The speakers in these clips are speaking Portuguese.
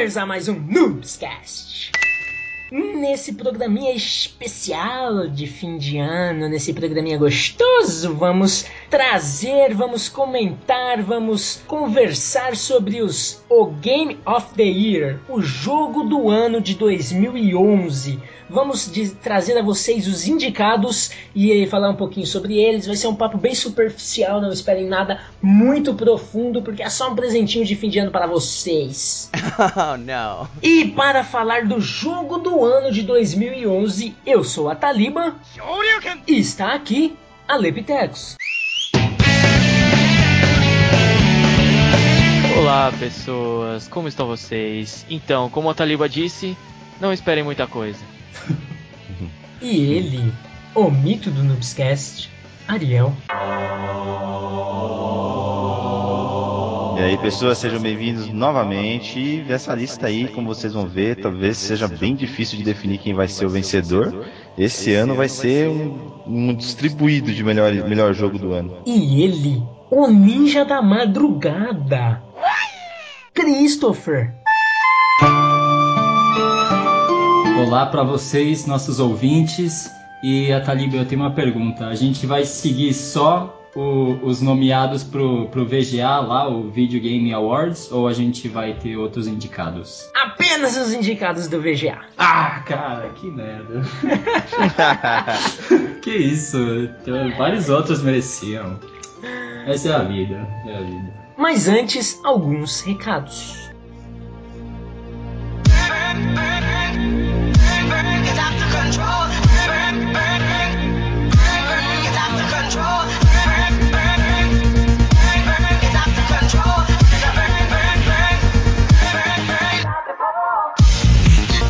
Bem-vindos, a mais um Noobscast. Nesse programinha especial de fim de ano, nesse programinha gostoso, vamos trazer, vamos comentar, vamos conversar sobre os o Game of the Year, o jogo do ano de 2011. Vamos de, trazer a vocês os indicados e falar um pouquinho sobre eles. Vai ser um papo bem superficial, não esperem nada muito profundo, porque é só um presentinho de fim de ano para vocês. Oh, não. E para falar do jogo do ano de 2011, eu sou a Taliba e está aqui a Lepitex. Olá, pessoas, como estão vocês? Então, como a Taliba disse, não esperem muita coisa. E ele, o mito do Noobscast, Ariel. E aí, pessoas, sejam bem-vindos novamente. E essa lista aí, como vocês vão ver, talvez seja bem difícil de definir quem vai ser o vencedor. Esse ano vai ser um, um distribuído de melhor, melhor jogo do ano. E ele, o ninja da madrugada, Christopher. Olá para vocês, nossos ouvintes. E a Taliba, eu tenho uma pergunta. A gente vai seguir só o- os nomeados pro, pro VGA lá, o Video Game Awards, ou a gente vai ter outros indicados? Apenas os indicados do VGA. Ah, cara, que merda. que isso? Vários outros mereciam. Essa é a vida, é a vida. Mas antes, alguns recados.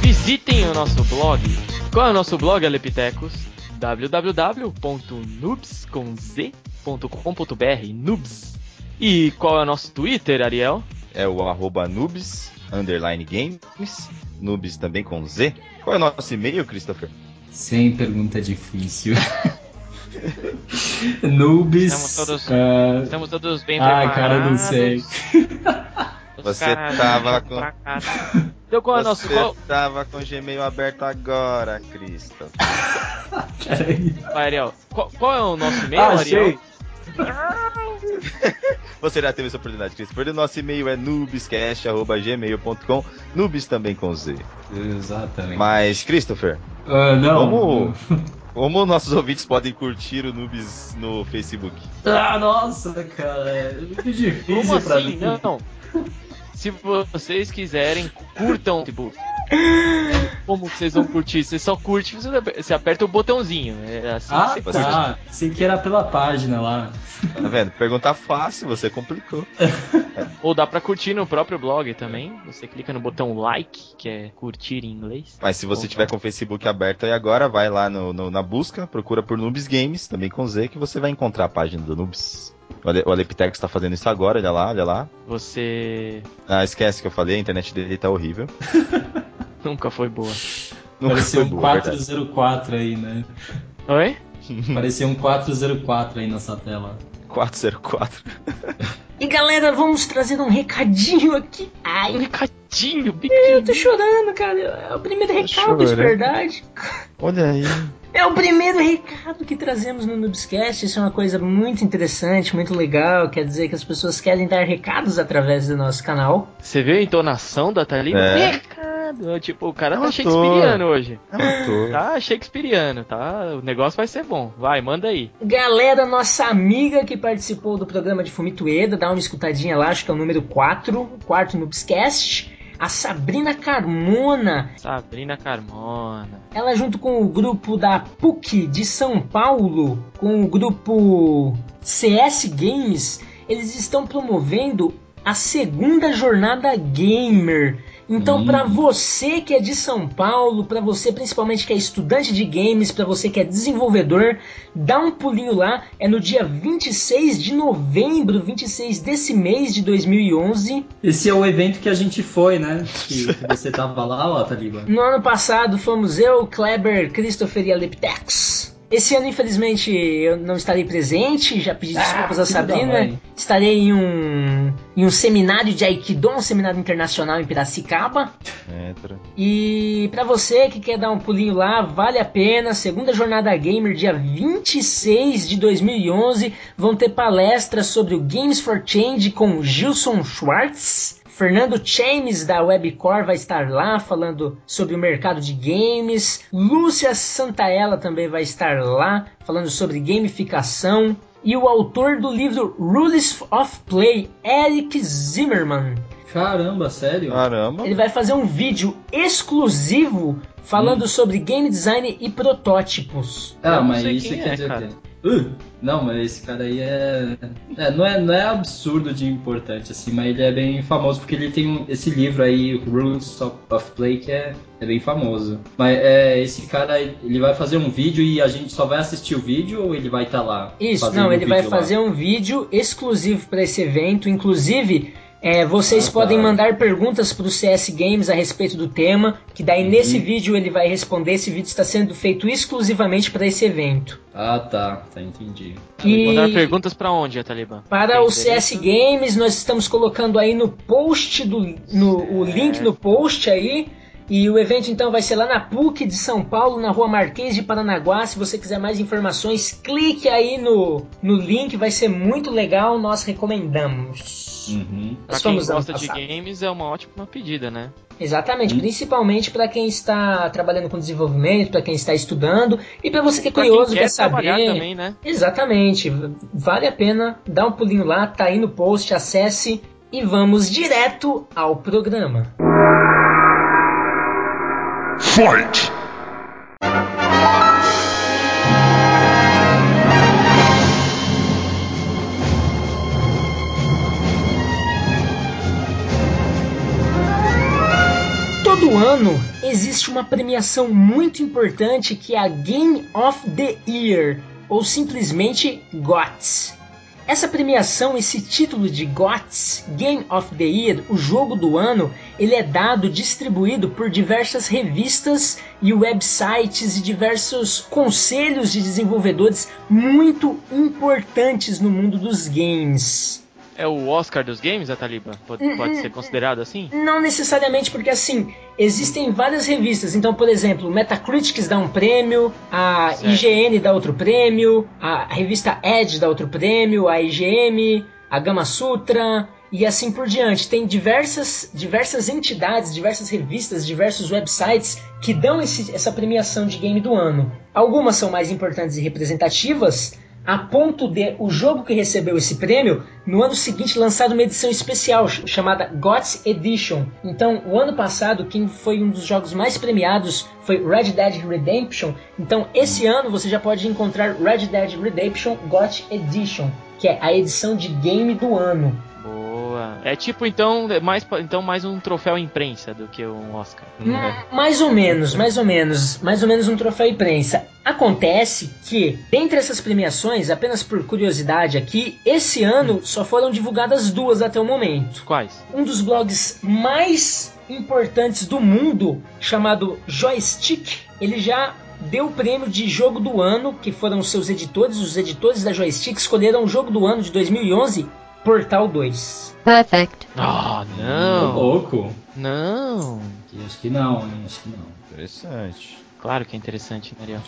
Visitem o nosso blog. Qual é o nosso blog, Alepitecos? www.noobs.com.br Noobs. E qual é o nosso Twitter, Ariel? É o arroba noobs, underline games, noobs também com Z. Qual é o nosso e-mail, Christopher? Sem pergunta difícil. Noobs. Estamos todos- ah, Estamos todos bem preparados. cara, eu não sei. Você caras tava com-. Então qual é o nosso... Você Qual... tava com o Gmail aberto agora, Christopher. Peraí. Vai, Ariel. Qual, qual é o nosso e-mail, Ah, Ariel? achei. Você já teve essa oportunidade, Christopher. O nosso e-mail é noobscast.gmail.com, noobs também com Z. Exatamente. Mas, Christopher, Ah, não. Como- como nossos ouvintes podem curtir o Noobs no Facebook? Ah, nossa, cara. É muito difícil Como pra assim? mim. Não. Se vocês quiserem, curtam, tipo. Como vocês vão curtir? Você só curte, você aperta o botãozinho. É assim Ah, que você tá. Sei que era pela página lá. Tá vendo? Pergunta fácil, você complicou. Ou dá pra curtir no próprio blog também. Você clica no botão like, que é curtir em inglês. Mas se você Opa. tiver com o Facebook aberto aí agora, vai lá no, no- na busca, procura por Noobs Games, também com Z, que você vai encontrar a página do Noobs. O Ale- O Alepitex tá fazendo isso agora, olha lá, olha lá. Você Ah, esquece que eu falei, a internet dele tá horrível. nunca foi boa. Nunca Parecia foi um boa, verdade. 404 aí, né? Oi? Parecia um 404 aí nessa tela. 404. E galera, vamos trazer um recadinho aqui. Um Ai, recadinho, eu pequeno. tô chorando, cara. É o primeiro recado de verdade. Olha aí. É o primeiro recado que trazemos no Noobscast. Isso é uma coisa muito interessante, muito legal. Quer dizer que as pessoas querem dar recados através do nosso canal. Você viu a entonação da Thalita? É. Recado. Tipo, o cara É um tá shakespeareano hoje. É um. Tá shakespeareano, tá? O negócio vai ser bom. Vai, manda aí. Galera, nossa amiga que participou do programa de Fumitueda, dá uma escutadinha lá, acho que é o número 4, o quarto Noobscast. A Sabrina Carmona, Sabrina Carmona. ela junto com o grupo da PUC de São Paulo, com o grupo CS Games, eles estão promovendo a segunda jornada gamer. Então, Hum. pra você que é de São Paulo, pra você principalmente que é estudante de games, pra você que é desenvolvedor, dá um pulinho lá. É no dia 26 de novembro, 26 desse mês de 2011. Esse é o evento que a gente foi, né? Que, que você tava lá, ó, Taliba. No ano passado fomos eu, Kleber, Christopher e a Leptex. Esse ano, infelizmente, eu não estarei presente, já pedi desculpas a filho da Sabrina. Estarei em um, em um seminário de Aikido, um seminário internacional em Piracicaba. Entra. E pra você que quer dar um pulinho lá, vale a pena. Segunda jornada gamer, dia 26 de 2011, vão ter palestras sobre o Games for Change com Gilson Schwartz. Fernando Chames da Webcore vai estar lá falando sobre o mercado de games. Lúcia Santaella também vai estar lá falando sobre gamificação. E o autor do livro Rules of Play, Eric Zimmerman, Caramba, sério? Caramba. ele vai fazer um vídeo exclusivo falando sobre game design e protótipos. Ah, mas isso quer é, dizer cara. que. Uh, não, mas esse cara aí é... é, não é. Não é absurdo de importante, assim, mas ele é bem famoso porque ele tem um- esse livro aí, Rules of, of Play, que é, é bem famoso. Mas é, esse cara, ele vai fazer um vídeo e a gente só vai assistir o vídeo ou ele vai estar lá? Isso, fazendo não, ele vai vídeo lá? fazer um vídeo exclusivo para esse evento. Inclusive, é, vocês Ah, tá. podem mandar perguntas para o CS Games a respeito do tema, que daí Uhum. nesse vídeo ele vai responder. Esse vídeo está sendo feito exclusivamente para esse evento. Ah, tá, tá, entendi. E Mandar perguntas pra onde, Ataliba? para Tem o CS? Games, nós estamos colocando aí no post do no, o link no post aí. E o evento então vai ser lá na PUC de São Paulo, na rua Marquês de Paranaguá. Se você quiser mais informações, clique aí no, no link, vai ser muito legal, nós recomendamos. Uhum. Pra Nós quem fomos ano gosta de games, é uma ótima pedida, né? Exatamente, Hum. principalmente para quem está trabalhando com desenvolvimento, para quem está estudando e para você que é Pra curioso, quem quer quer trabalhar saber. também, né? Exatamente, vale a pena dar um pulinho lá, tá aí no post, acesse e vamos direto ao programa. Todo ano existe uma premiação muito importante que é a Game of the Year, ou simplesmente GOTS. Essa premiação, esse título de GOTS, Game of the Year, o jogo do ano, ele é dado, distribuído por diversas revistas e websites e diversos conselhos de desenvolvedores muito importantes no mundo dos games. É o Oscar dos games, Ataliba? Pode, Hum, pode ser considerado assim? Não necessariamente, porque assim, existem várias revistas. Então, por exemplo, o Metacritics dá um prêmio, a Certo. IGN dá outro prêmio, a revista Edge dá outro prêmio, a IGM, a Gama Sutra e assim por diante. Tem diversas, diversas entidades, diversas revistas, diversos websites que dão esse- essa premiação de game do ano. Algumas são mais importantes e representativas, a ponto de o jogo que recebeu esse prêmio no ano seguinte lançar uma edição especial ch- chamada GOTS Edition. Então, o ano passado, quem foi um dos jogos mais premiados foi Red Dead Redemption. Então, esse ano você já pode encontrar Red Dead Redemption GOTS Edition, que é a edição de game do ano. É tipo, então, é mais, então, mais um troféu imprensa do que um Oscar. Hum, Mais ou menos, mais ou menos, mais ou menos um troféu imprensa. Acontece que, dentre essas premiações, apenas por curiosidade aqui, esse ano só foram divulgadas duas até o momento. Quais? Um dos blogs mais importantes do mundo, chamado Joystick, ele já deu o prêmio de jogo do ano, que foram os seus editores, os editores da Joystick escolheram o jogo do ano de 2011, Portal 2. Perfect. Ah, Ô, não. louco. Não. Acho que não, hein? Acho que não. Interessante. Claro que é interessante, Ariel.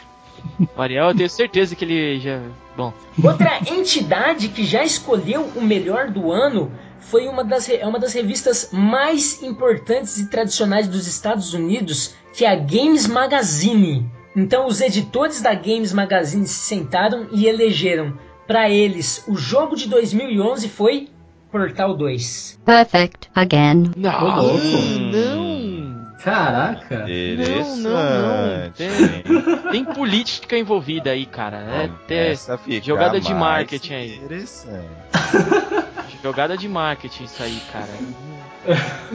O Ariel, eu tenho certeza que ele já. Bom, Outra entidade que já escolheu o melhor do ano foi uma das, re- é uma das revistas mais importantes e tradicionais dos Estados Unidos, que é a Games Magazine. Então, os editores da Games Magazine se sentaram e elegeram para eles o jogo de 2011 foi Portal 2. Perfect again. não, louco. não. Caraca. Não, não, não. Tem, tem política envolvida aí, cara. É até Essa jogada de marketing aí. Interessante. jogada de marketing isso aí, cara.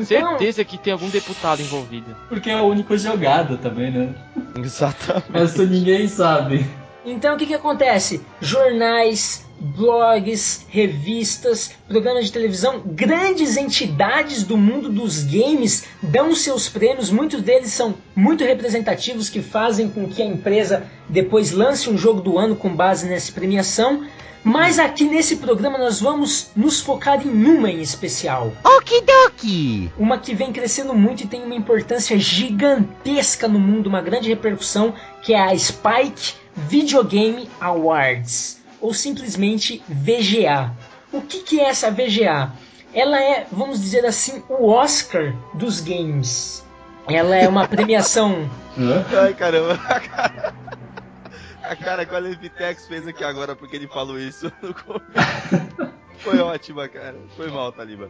Certeza que tem algum deputado envolvido. Porque é o único jogado também, né? Exatamente. Mas isso ninguém sabe. Então o que, que acontece? Jornais, blogs, revistas, programas de televisão, grandes entidades do mundo dos games dão seus prêmios. Muitos deles são muito representativos, que fazem com que a empresa depois lance um jogo do ano com base nessa premiação. Mas aqui nesse programa nós vamos nos focar em uma em especial. Okidoki! Uma que vem crescendo muito e tem uma importância gigantesca no mundo, uma grande repercussão, que é a Spike Videogame Awards, ou simplesmente VGA. O que, que é essa VGA? Ela é, vamos dizer assim, o Oscar dos games. Ela é uma premiação. Ai, caramba. A cara, que o Alevitex fez aqui agora porque ele falou isso no começo. Foi ótima, cara. Foi mal, Taliba.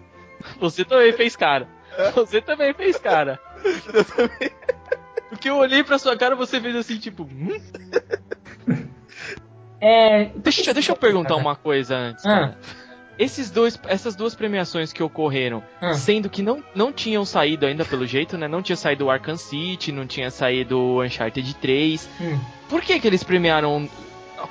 Você também fez cara. Você também fez cara. Eu também. Porque eu olhei pra sua cara e você fez assim, tipo. Hum? É, Deixa, deixa eu perguntar uma coisa antes. Ah. Esses dois, essas duas premiações que ocorreram, Ah. sendo que não, não tinham saído ainda pelo jeito, né? Não tinha saído o Arkham City, não tinha saído o Uncharted 3. hum. Por que que eles premiaram?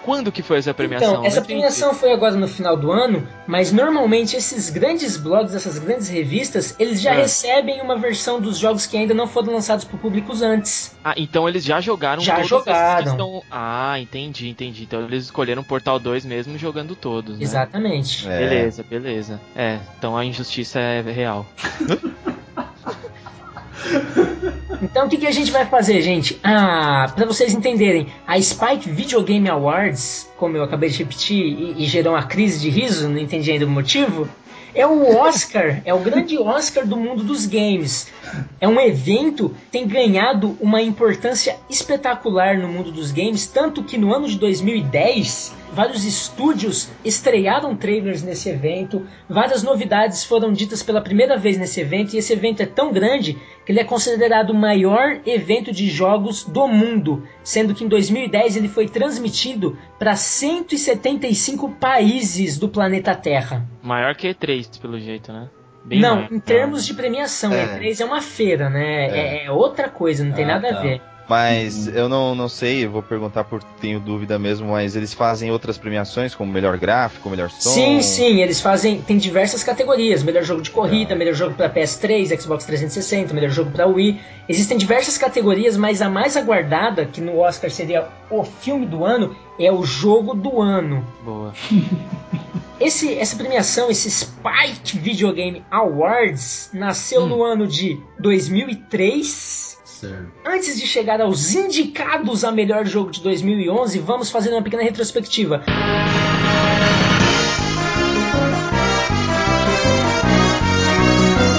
Quando que foi essa premiação? Então, essa premiação foi agora no final do ano, mas normalmente esses grandes blogs, essas grandes revistas, eles já É. recebem uma versão dos jogos que ainda não foram lançados para públicos antes. Ah, então eles já jogaram Já jogaram. estão... Ah, entendi, entendi. Então eles escolheram o Portal 2 mesmo jogando todos, né? Exatamente. É. Beleza, beleza. É, então a injustiça é real. Então o que, que a gente vai fazer, gente? Ah, para vocês entenderem, a Spike Video Game Awards, como eu acabei de repetir e, e gerou uma crise de riso, não entendi ainda o motivo, é o Oscar, é o grande Oscar do mundo dos games. É um evento que tem ganhado uma importância espetacular no mundo dos games, tanto que no ano de 2010, vários estúdios estrearam trailers nesse evento, várias novidades foram ditas pela primeira vez nesse evento, e esse evento é tão grande que ele é considerado o maior evento de jogos do mundo, sendo que em 2010 ele foi transmitido para 175 países do planeta Terra. Maior que E3, pelo jeito, né? Bem não, maior. em termos de premiação, É. E3 é uma feira, né? É, é outra coisa, não tem Ah, nada tá. a ver. Mas eu não, não sei, eu vou perguntar por tenho dúvida mesmo, mas eles fazem outras premiações, como melhor gráfico, melhor som. Sim, sim, eles fazem. Tem diversas categorias: melhor jogo de corrida, Ah. melhor jogo para PS3, Xbox 360, melhor jogo para Wii. Existem diversas categorias, mas a mais aguardada, que no Oscar seria o filme do ano, é o jogo do ano. Boa. Esse, essa premiação, esse Spike Video Game Awards, nasceu Hum. no ano de 2003. Certo. Antes de chegar aos indicados a melhor jogo de 2011, vamos fazer uma pequena retrospectiva.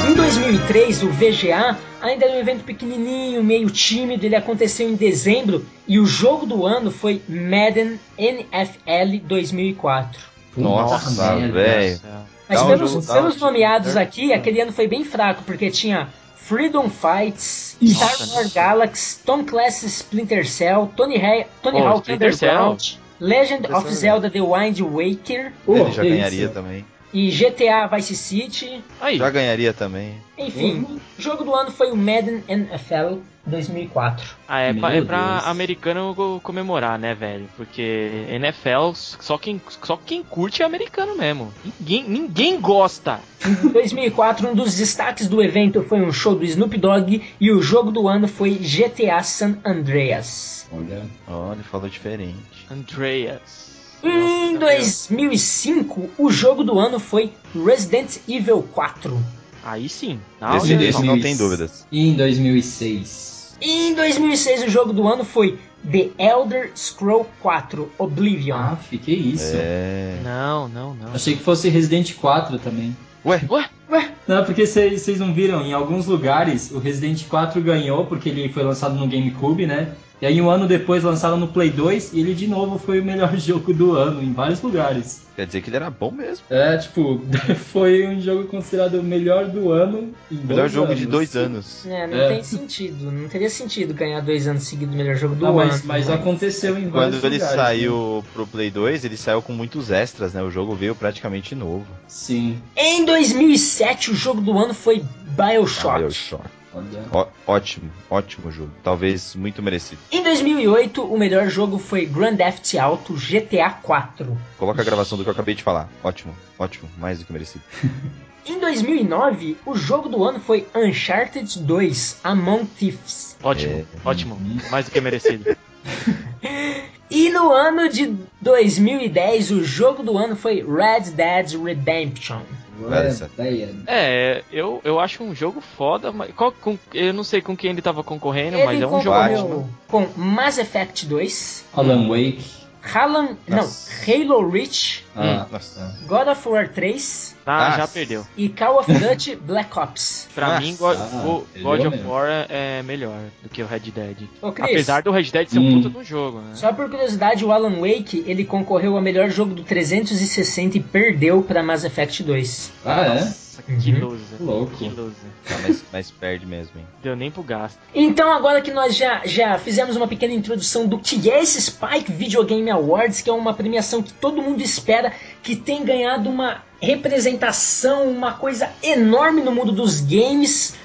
Em 2003, o VGA ainda era um evento pequenininho, meio tímido, ele aconteceu em dezembro e o jogo do ano foi Madden NFL 2004. Nossa, velho. Mas um pelos, dá pelos nomeados aqui, aquele ano foi bem fraco, porque tinha Freedom Fights, Star Wars Galaxy, Tom Clancy's Splinter Cell, Tony, Ha Tony Pô, Hawk Splinter Underground, Legend Splinter of Zelda The Wind Waker. Ele já ganharia isso? também. E GTA Vice City. Aí, Já ganharia também. Enfim, o jogo do ano foi o Madden NFL 2004. ah, é, Meu pra, é pra americano comemorar, né, velho? Porque NFL, só quem, só quem curte é americano mesmo. Ninguém, ninguém gosta. Em 2004, um dos destaques do evento foi um show do Snoop Dogg e o jogo do ano foi GTA San Andreas. Olha. Olha, ele falou diferente. Andreas. Em Nossa, 2005, o jogo do ano foi Resident Evil 4. Aí sim. Não, olha esse só. não tem dúvidas. E em 2006? Em 2006, o jogo do ano foi The Elder Scroll 4 Oblivion. Ah, fiquei isso. É. Não, não, não. Achei que fosse Resident 4 também. Ué, Ué, Não, porque vocês não viram, em alguns lugares o Resident 4 ganhou porque ele foi lançado no GameCube, né? E aí um ano depois lançaram no Play 2 e ele de novo foi o melhor jogo do ano em vários lugares. quer dizer que ele era bom mesmo. É, tipo, foi um jogo considerado o melhor do ano em Melhor dois jogo anos. de dois anos. É, não É. tem sentido. Não teria sentido ganhar dois anos seguidos o melhor jogo do Não, ano. mas, mas aconteceu em vários Quando ele lugares. saiu pro Play 2, ele saiu com muitos extras, né? O jogo veio praticamente novo. né? Sim. Em 2007, o jogo do ano foi Bioshock. Bioshock. Olha. Ó- ótimo, ótimo jogo. Talvez muito merecido. Em 2008, o melhor jogo foi Grand Theft Auto GTA 4. Coloca a gravação do que eu acabei de falar. Ótimo, ótimo, mais do que merecido. Em 2009, o jogo do ano foi Uncharted 2 Among Thieves. Ótimo, ótimo. Mais do que merecido. E no ano de 2010, o jogo do ano foi Red Dead Redemption. Ideia. É, eu, eu acho um jogo foda, mas qual- com- eu não sei com quem ele tava concorrendo, mas Ele é um jogo ótimo. com Mass Effect 2, Alan Wake. Halo, não. Halo Reach, Ah, Nossa. God of War 3 Ah, já perdeu. e Call of Duty Black Ops. Pra Nossa. mim, God, Ah, God of mesmo. War é melhor do que o Red Dead. Ô, Cris, Apesar do Red Dead ser um Hum. puta um jogo, né? só por curiosidade, o Alan Wake, ele concorreu ao melhor jogo do 360 e perdeu pra Mass Effect 2. Ah, é? Nossa, que Uhum. loser. Louco. Que loser. Tá, mas, mas perde mesmo, hein? Deu nem pro gasto. Então, agora que nós já, já fizemos uma pequena introdução do que é esse Spike Video Game Awards, que é uma premiação que todo mundo espera, que tem ganhado uma representação, uma coisa enorme no mundo dos games.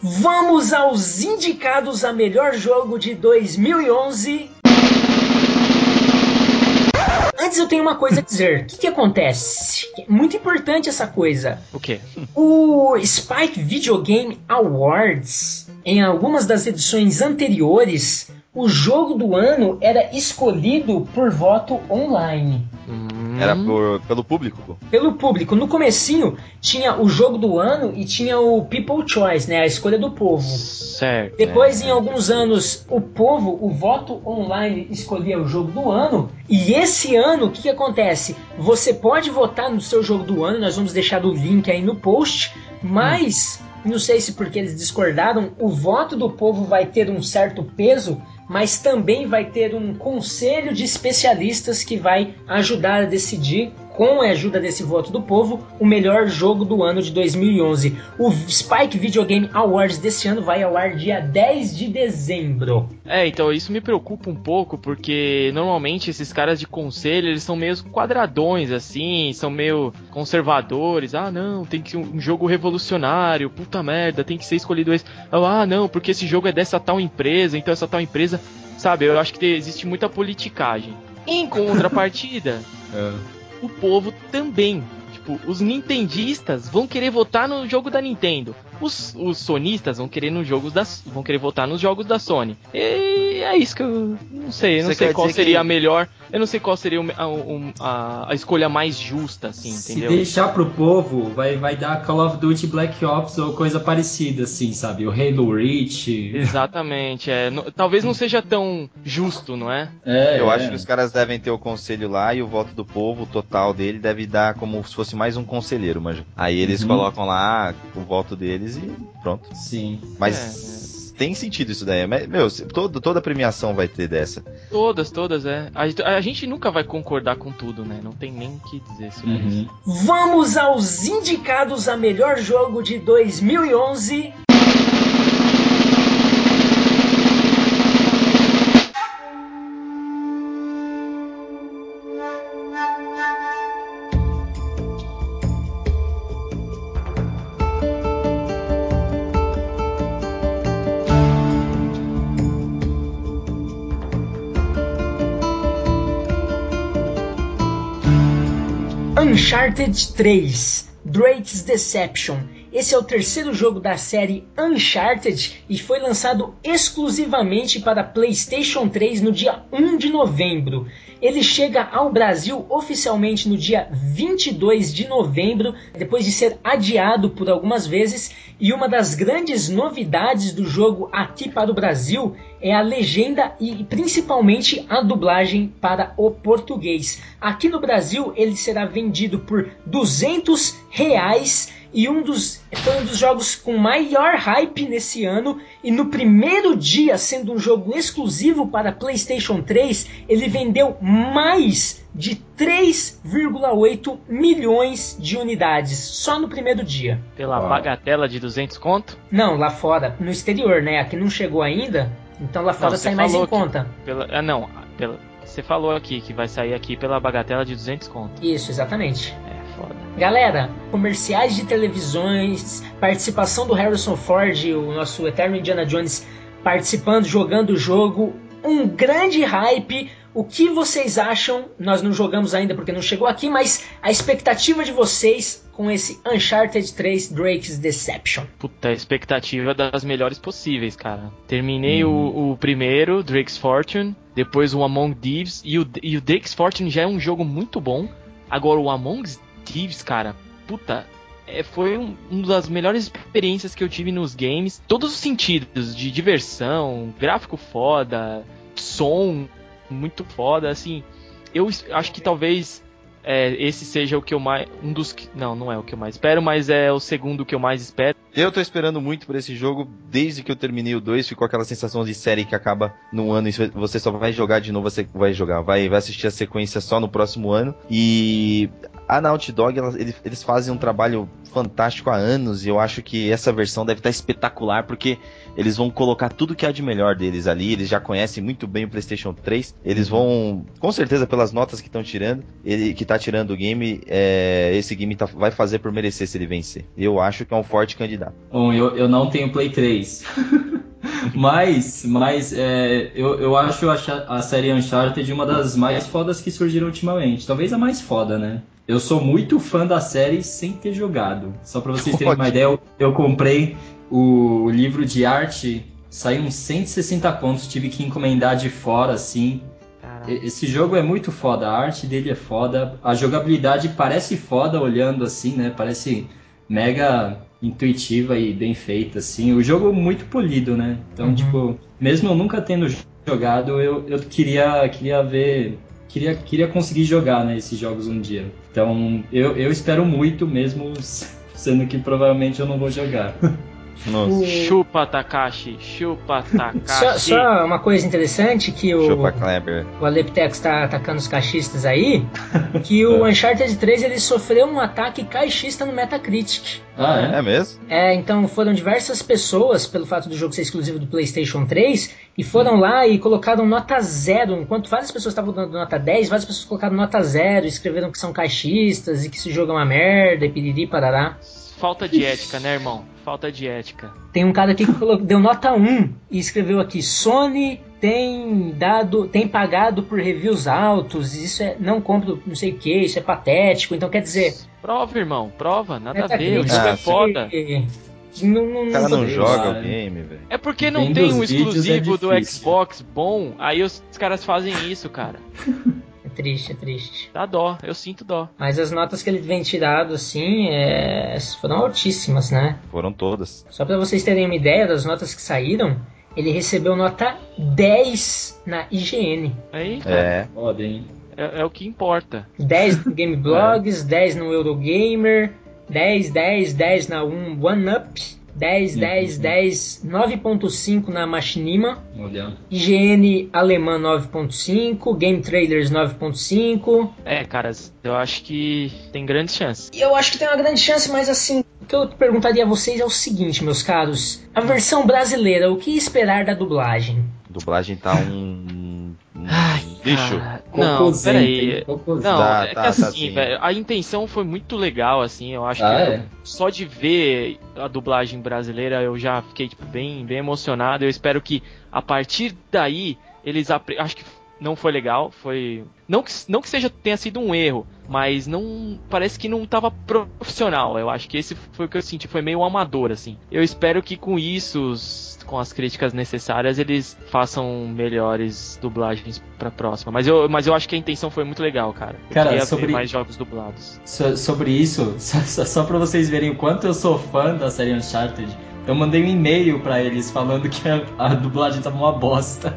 Vamos aos indicados a melhor jogo de 2011. Antes eu tenho uma coisa a dizer. O que, que acontece? É muito importante essa coisa. O quê? O Spike Video Game Awards, em algumas das edições anteriores, o jogo do ano era escolhido por voto online. Hum, Era por, pelo público. Pelo público. No comecinho tinha o jogo do ano e tinha o People Choice, né, a escolha do povo. Certo. Depois, em alguns anos, o povo, o voto online escolhia o jogo do ano. E esse ano, o que, que acontece? Você pode votar no seu jogo do ano, nós vamos deixar o link aí no post, mas. Não sei se porque eles discordaram, o voto do povo vai ter um certo peso, mas também vai ter um conselho de especialistas que vai ajudar a decidir, com a ajuda desse voto do povo, o melhor jogo do ano de 2011. O Spike Video Game Awards desse ano vai ao ar dia 10 de dezembro. É, então isso me preocupa um pouco, porque normalmente esses caras de conselho, eles são meio quadradões, assim, são meio conservadores. Ah, não, tem que ser um jogo revolucionário, puta merda, tem que ser escolhido esse. Ah, não, porque esse jogo é dessa tal empresa, então essa tal empresa. Sabe, eu acho que existe muita politicagem. Em contrapartida, o povo também. Tipo, os nintendistas vão querer votar no jogo da Nintendo. Os, os sonistas vão querer nos jogos da, vão querer votar nos jogos da Sony. E é isso que eu não sei. Eu não Você sei qual seria que- a melhor. Eu não sei qual seria a, a- a escolha mais justa, assim, Se entendeu? deixar pro povo, vai, vai dar Call of Duty Black Ops ou coisa parecida, assim, sabe? O Halo Reach. Exatamente. É, No- talvez não seja tão justo, não é? É, Eu é. acho que os caras devem ter o conselho lá e o voto do povo, o total dele, deve dar como se fosse mais um conselheiro, manja. Aí eles Uhum. colocam lá o voto deles e pronto. Sim. Mas tem sentido isso daí. Mas, Meu, todo, toda premiação vai ter dessa. Todas, todas, é. A, gente- a gente nunca vai concordar com tudo, né? Não tem nem o que dizer sobre isso. Uhum. Vamos aos indicados a melhor jogo de 2011. Uncharted 3 Drake's Deception. Esse é o terceiro jogo da série Uncharted e foi lançado exclusivamente para PlayStation 3 no dia 1 de novembro. Ele chega ao Brasil oficialmente no dia 22 de novembro, depois de ser adiado por algumas vezes. E uma das grandes novidades do jogo aqui para o Brasil é a legenda e principalmente a dublagem para o português. Aqui no Brasil ele será vendido por 200 reais e um dos foi um dos jogos com maior hype nesse ano e no primeiro dia sendo um jogo exclusivo para PlayStation 3 ele vendeu mais de 3,8 milhões de unidades só no primeiro dia. Pela Uau. bagatela de 200 conto? Não, lá fora, no exterior, né? Aqui não chegou ainda, então lá fora Não, sai mais em conta. Pela, ah, não. Pela, você falou aqui que vai sair aqui pela bagatela de 200 conto. Isso, exatamente. É foda. Galera, comerciais de televisões, participação do Harrison Ford, o nosso eterno Indiana Jones, participando, jogando o jogo, um grande hype. O que vocês acham? Nós não jogamos ainda porque não chegou aqui, mas a expectativa de vocês com esse Uncharted 3 Drake's Deception. Puta, a expectativa das melhores possíveis, cara. Terminei o, o primeiro, Drake's Fortune, depois o Among Thieves, e o, e o Drake's Fortune já é um jogo muito bom. Agora o Among Thieves, cara, puta, é, foi um, uma das melhores experiências que eu tive nos games. Todos os sentidos, de diversão, gráfico foda, som muito foda, assim. Eu acho que talvez é, esse seja o que eu mais. Um dos. Não, não é o que eu mais espero, mas é o segundo que eu mais espero. Eu tô esperando muito por esse jogo, desde que eu terminei o 2, ficou aquela sensação de série que acaba num ano e você só vai jogar de novo, você vai jogar, vai, vai assistir a sequência só no próximo ano. E a Naughty Dog, elas- eles, eles fazem um trabalho fantástico há anos e eu acho que essa versão deve estar espetacular, porque eles vão colocar tudo que há de melhor deles ali, eles já conhecem muito bem o PlayStation 3, eles vão, com certeza pelas notas que estão tirando, ele que tá tirando o game, é, esse game tá- vai fazer por merecer se ele vencer. Eu acho que é um forte candidato. Bom, eu, eu não tenho Play 3. mas mas é, eu, eu acho a, a série Uncharted uma das mais fodas que surgiram ultimamente. Talvez a mais foda, né? Eu sou muito fã da série sem ter jogado. Só pra vocês terem uma ideia, eu, eu comprei o livro de arte, saiu uns 160 contos, tive que encomendar de fora, assim. Esse jogo é muito foda, a arte dele é foda, a jogabilidade parece foda olhando assim, né? Parece mega intuitiva e bem feita, assim. O jogo é muito polido, né? Então, Uhum. tipo, mesmo eu nunca tendo jogado, eu, eu queria, queria ver. Queria, queria conseguir jogar né, esses jogos um dia. Então, eu, eu espero muito, mesmo sendo que provavelmente eu não vou jogar. Nossa. O- Chupa Takashi, chupa Só, Takashi. só uma coisa interessante que o, Chupa Kleber. o Aleptex tá atacando os caixistas aí, que o Uncharted 3 ele sofreu um ataque caixista no Metacritic. Ah, é? É mesmo? É, então foram diversas pessoas, pelo fato do jogo ser exclusivo do PlayStation 3, e foram lá e colocaram nota zero. Enquanto várias pessoas estavam dando nota 10, várias pessoas colocaram nota zero, escreveram que são caixistas e que esse jogo é uma merda, e piriri parará. Falta de ética, né, irmão? Falta de ética. Tem um cara aqui que deu nota 1 e escreveu aqui: Sony tem dado, tem pagado por reviews altos, isso é não compro não sei o que, isso é patético. Então quer dizer, Prova, irmão, prova, nada a ver. O Metacritic, jogo é foda. Não, não, O cara não poderia. joga cara. o game, velho. É porque não Vendo tem um é exclusivo do difícil. Xbox bom, aí os caras fazem isso, cara. É triste, é triste. Dá dó, eu sinto dó. Mas as notas que ele vem tirado, assim, é, foram altíssimas, né? Foram todas. Só pra vocês terem uma ideia das notas que saíram, ele recebeu nota 10 na IGN. Aí, cara, É. Foda, hein? é, é o que importa. 10 no Game Blogs, 10 no Eurogamer, 10, 10, 10 na um One Up, 10, 10, 10, 9.5 na Machinima, Olha. IGN alemã 9.5, Game Trailers 9.5. É, caras, eu acho que tem grandes chances. Eu acho que tem uma grande chance, mas assim, o que eu perguntaria a vocês é o seguinte, meus caros. A versão brasileira, o que esperar da dublagem? A dublagem tá um. um Ai, lixo. cara. Não, peraí. Não, Tá, é que tá, tá assim, sim. velho, a intenção foi muito legal, assim, eu acho Ah, que é? só de ver a dublagem brasileira eu já fiquei, tipo, bem, bem emocionado. Eu espero que a partir daí eles apre... acho que não foi legal, foi não que, não que seja tenha sido um erro, mas não parece que não tava profissional. Eu acho que esse foi o que eu senti, foi meio amador assim. Eu espero que com isso, com as críticas necessárias, eles façam melhores dublagens pra próxima. Mas eu, mas eu acho que a intenção foi muito legal, cara. Eu Cara, queria sobre- mais jogos dublados. So- sobre isso, só, só, pra vocês verem o quanto eu sou fã da série Uncharted, eu mandei um e-mail pra eles falando que a, a dublagem tava uma bosta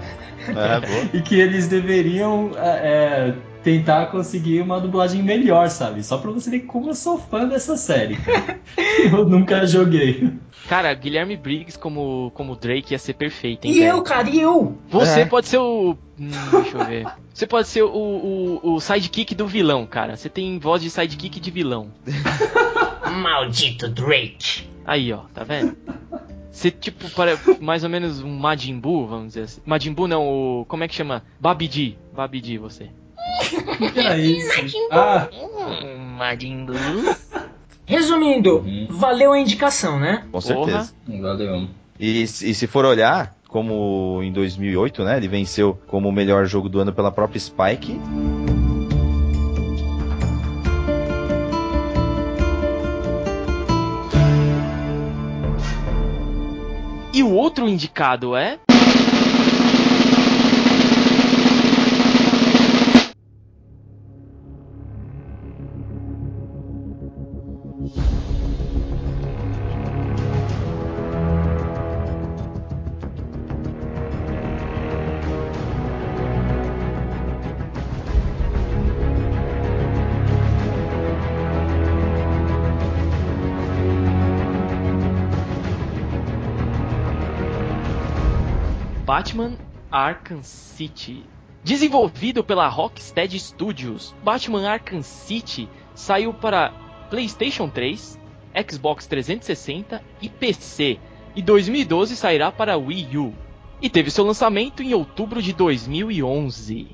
É, e que eles deveriam é, é, tentar conseguir uma dublagem melhor, sabe? Só pra você ver como eu sou fã dessa série. eu nunca joguei. Cara, Guilherme Briggs como, como Drake ia ser perfeito, hein, E velho? eu, cara, e eu? Você É. pode ser o. Hum, deixa eu ver. Você pode ser o, o, o sidekick do vilão, cara. Você tem voz de sidekick de vilão. Maldito Drake. Aí, ó, tá vendo? Você, tipo, para mais ou menos um Majin Buu, vamos dizer assim. Majin Buu não, o. Como é que chama? Babidi. Babidi, você. O que era isso? Ah, Hum, Majin Buu. Resumindo, Uhum. valeu a indicação, né? Com Porra. certeza. Valeu. E, se- e se for olhar, como em 2008, né, ele venceu como o melhor jogo do ano pela própria Spike. E o outro indicado é. Batman Arkham City. Desenvolvido pela Rocksteady Studios, Batman Arkham City saiu para PlayStation 3, Xbox 360 e PC, e 2012 sairá para Wii U. E teve seu lançamento em outubro de 2011.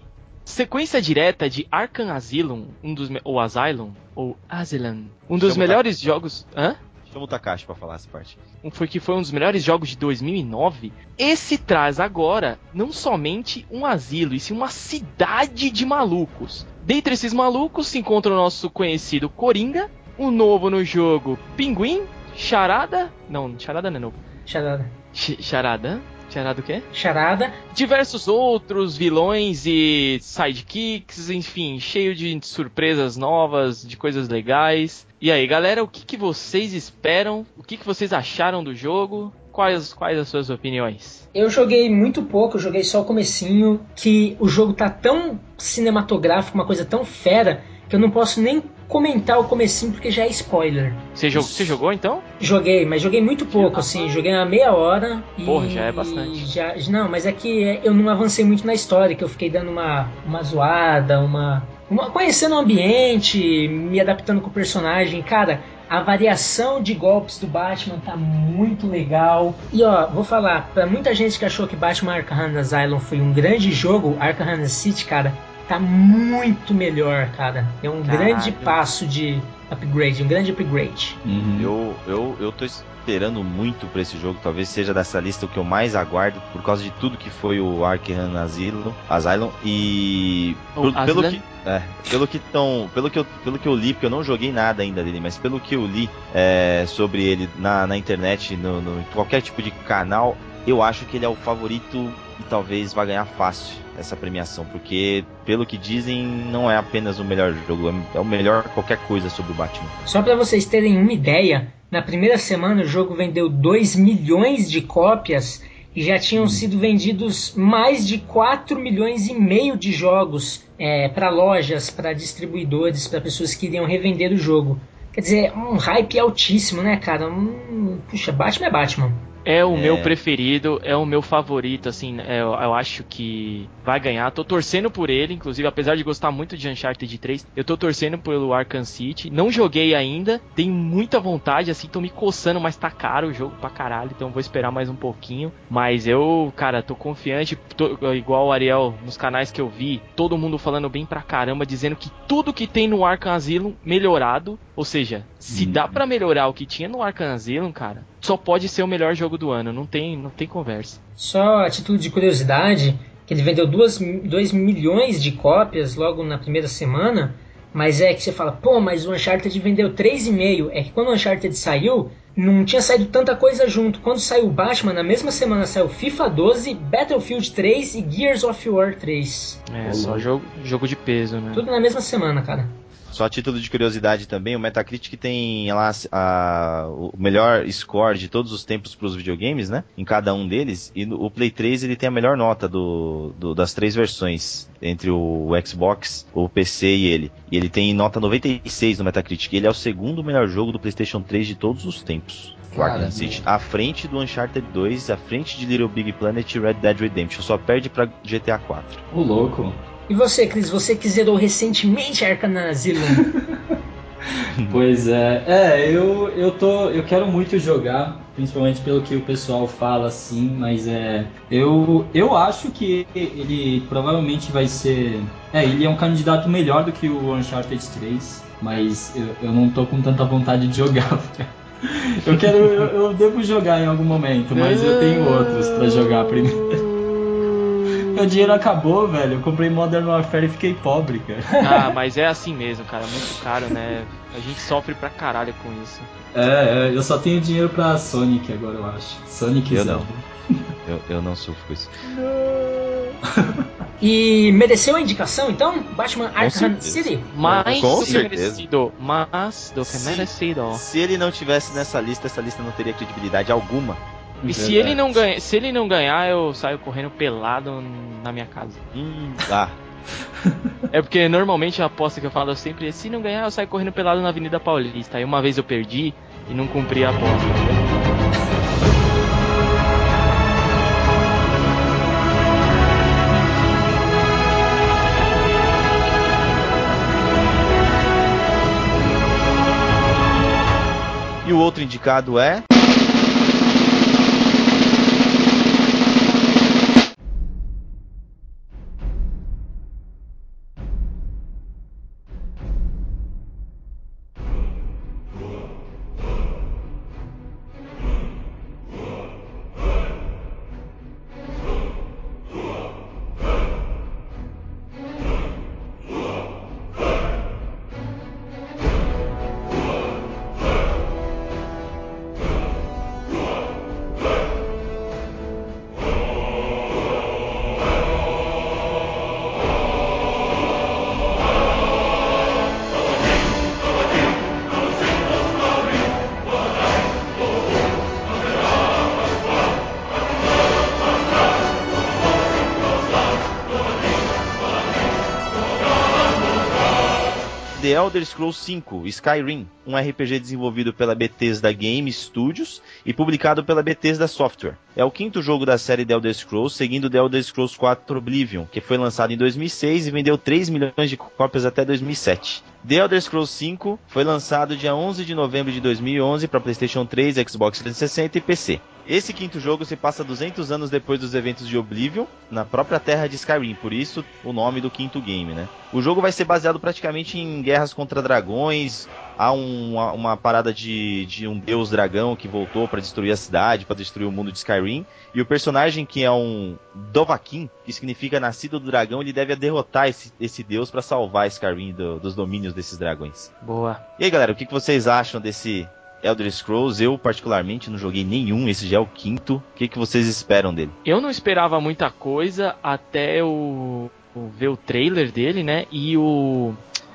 Sequência direta de Arkham Asylum, um dos ou Asylum ou Asylum, um dos melhores jogos, hã? Chama o Takashi pra falar essa parte. um- foi que foi um dos melhores jogos de 2009, esse traz agora não somente um asilo, e sim uma cidade de malucos. Dentre esses malucos se encontra o nosso conhecido Coringa, o novo no jogo Pinguim, Charada, não, Charada não é novo. Charada. Ch- Charada? Charada o quê? Charada. Diversos outros vilões e sidekicks, enfim, cheio de surpresas novas, de coisas legais. E aí, galera, o que, que vocês esperam? O que, que vocês acharam do jogo? Quais, quais as suas opiniões? Eu joguei muito pouco, eu joguei só o comecinho, que o jogo tá tão cinematográfico, uma coisa tão fera, que eu não posso nem comentar o comecinho porque já é spoiler. Você, jo você jogou então? Joguei, mas joguei muito pouco, assim, joguei uma meia hora e... Porra, já é bastante. Já, não, mas é que eu não avancei muito na história, que eu fiquei dando uma, uma zoada, uma, uma... Conhecendo o ambiente, me adaptando com o personagem, cara... A variação de golpes do Batman tá muito legal. E ó, vou falar, pra muita gente que achou que Batman Arkham Asylum foi um grande jogo, Arkham City, cara, tá muito melhor, cara. É um Caralho. grande passo de upgrade, um grande upgrade. Uhum. Eu, eu, eu tô esperando muito pra esse jogo, talvez seja dessa lista o que eu mais aguardo, por causa de tudo que foi o Arkham Asylum, Asylum e pelo, pelo que é, pelo que tão, pelo que eu, pelo que eu li, porque eu não joguei nada ainda dele, mas pelo que eu li é, sobre ele na, na internet, no, no- em qualquer tipo de canal, eu acho que ele é o favorito e talvez vá ganhar fácil essa premiação, porque pelo que dizem, não é apenas o melhor jogo, é o melhor qualquer coisa sobre o Batman. Só para vocês terem uma ideia, na primeira semana o jogo vendeu 2 milhões de cópias e já tinham sido vendidos mais de 4 milhões e meio de jogos para lojas, para distribuidores, para pessoas que iriam revender o jogo. Quer dizer, um hype altíssimo, né, cara? Um, puxa, Batman é Batman. É o É. meu preferido, é o meu favorito, assim, é, eu, eu acho que vai ganhar. Tô torcendo por ele, inclusive, apesar de gostar muito de Uncharted 3, eu tô torcendo pelo Arkham City. Não joguei ainda, tenho muita vontade, assim, tô me coçando, mas tá caro o jogo pra caralho, então vou esperar mais um pouquinho. Mas eu, cara, tô confiante, tô- igual o Ariel, nos canais que eu vi, todo mundo falando bem pra caramba, dizendo que tudo que tem no Arkham Asylum melhorado, ou seja, se Hum. dá pra melhorar o que tinha no Arkham Asylum, cara, só pode ser o melhor jogo do ano, não tem, não tem conversa. Só a título de curiosidade, que ele vendeu 2 milhões de cópias logo na primeira semana, mas é que você fala, pô, mas o Uncharted vendeu 3,5. É que quando o Uncharted saiu, não tinha saído tanta coisa junto. Quando saiu o Batman, na mesma semana saiu FIFA 12, Battlefield 3 e Gears of War 3. É, só jogo, jogo de peso, né? Tudo na mesma semana, cara. Só a título de curiosidade também, o Metacritic tem lá a- o melhor score de todos os tempos para os videogames, né? Em cada um deles. E no- o Play 3 ele tem a melhor nota do, do- das três versões, entre o Xbox, o PC e ele. E ele tem nota 96 no Metacritic. Ele é o segundo melhor jogo do PlayStation 3 de todos os tempos. O. City. À frente do Uncharted 2, à frente de Little Big Planet e Red Dead Redemption. Só perde para GTA 4. O louco. E você, Cris, você que zerou recentemente Arkham Asylum? Pois é, é, eu, eu tô. Eu quero muito jogar, principalmente pelo que o pessoal fala assim, mas é. Eu, eu acho que ele provavelmente vai ser. É, ele é um candidato melhor do que o Uncharted 3, mas eu, eu não tô com tanta vontade de jogar. Eu quero. Eu, eu devo jogar em algum momento, mas eu tenho outros pra jogar primeiro. Meu dinheiro acabou, velho. Eu comprei Modern Warfare e fiquei pobre, cara. Ah, mas é assim mesmo, cara. Muito caro, né? A gente sofre pra caralho com isso. É, é, eu só tenho dinheiro pra Sonic agora, eu acho. Sonic Eu Zelda. Eu, eu não sofro com isso. E mereceu a indicação, então? Batman Arkham. City? Mais Com do que certeza. merecido. Mais do que merecido. Se ele não tivesse nessa lista, essa lista não teria credibilidade alguma. E se ele não ganha, se ele não ganhar, eu saio correndo pelado na minha casa. Hum, ah, É porque normalmente a aposta que eu falo sempre é se não ganhar, eu saio correndo pelado na Avenida Paulista. Aí uma vez eu perdi e não cumpri a aposta. e o outro indicado é. Elder Scrolls V Skyrim, um RPG desenvolvido pela Bethesda Game Studios e publicado pela Bethesda Software. É o quinto jogo da série The Elder Scrolls, seguindo The Elder Scrolls 4 Oblivion, que foi lançado em 2006 e vendeu 3 milhões de cópias até 2007. The Elder Scrolls V foi lançado dia 11 de novembro de 2011 para PlayStation 3, Xbox 360 e PC. Esse quinto jogo se passa 200 anos depois dos eventos de Oblivion, na própria terra de Skyrim, por isso o nome do quinto game, né? O jogo vai ser baseado praticamente em guerras contra dragões, há um- uma, uma parada de, de um deus dragão que voltou para destruir a cidade, para destruir o mundo de Skyrim, e o personagem que é um Dovahkiin, que significa nascido do dragão, ele deve derrotar esse, esse deus para salvar Skyrim do- dos domínios desses dragões. Boa. E aí, galera, o que, que vocês acham desse Elder Scrolls? Eu, particularmente, não joguei nenhum, esse já é o quinto. O que, que vocês esperam dele? Eu não esperava muita coisa até o, o ver o trailer dele, né? E o,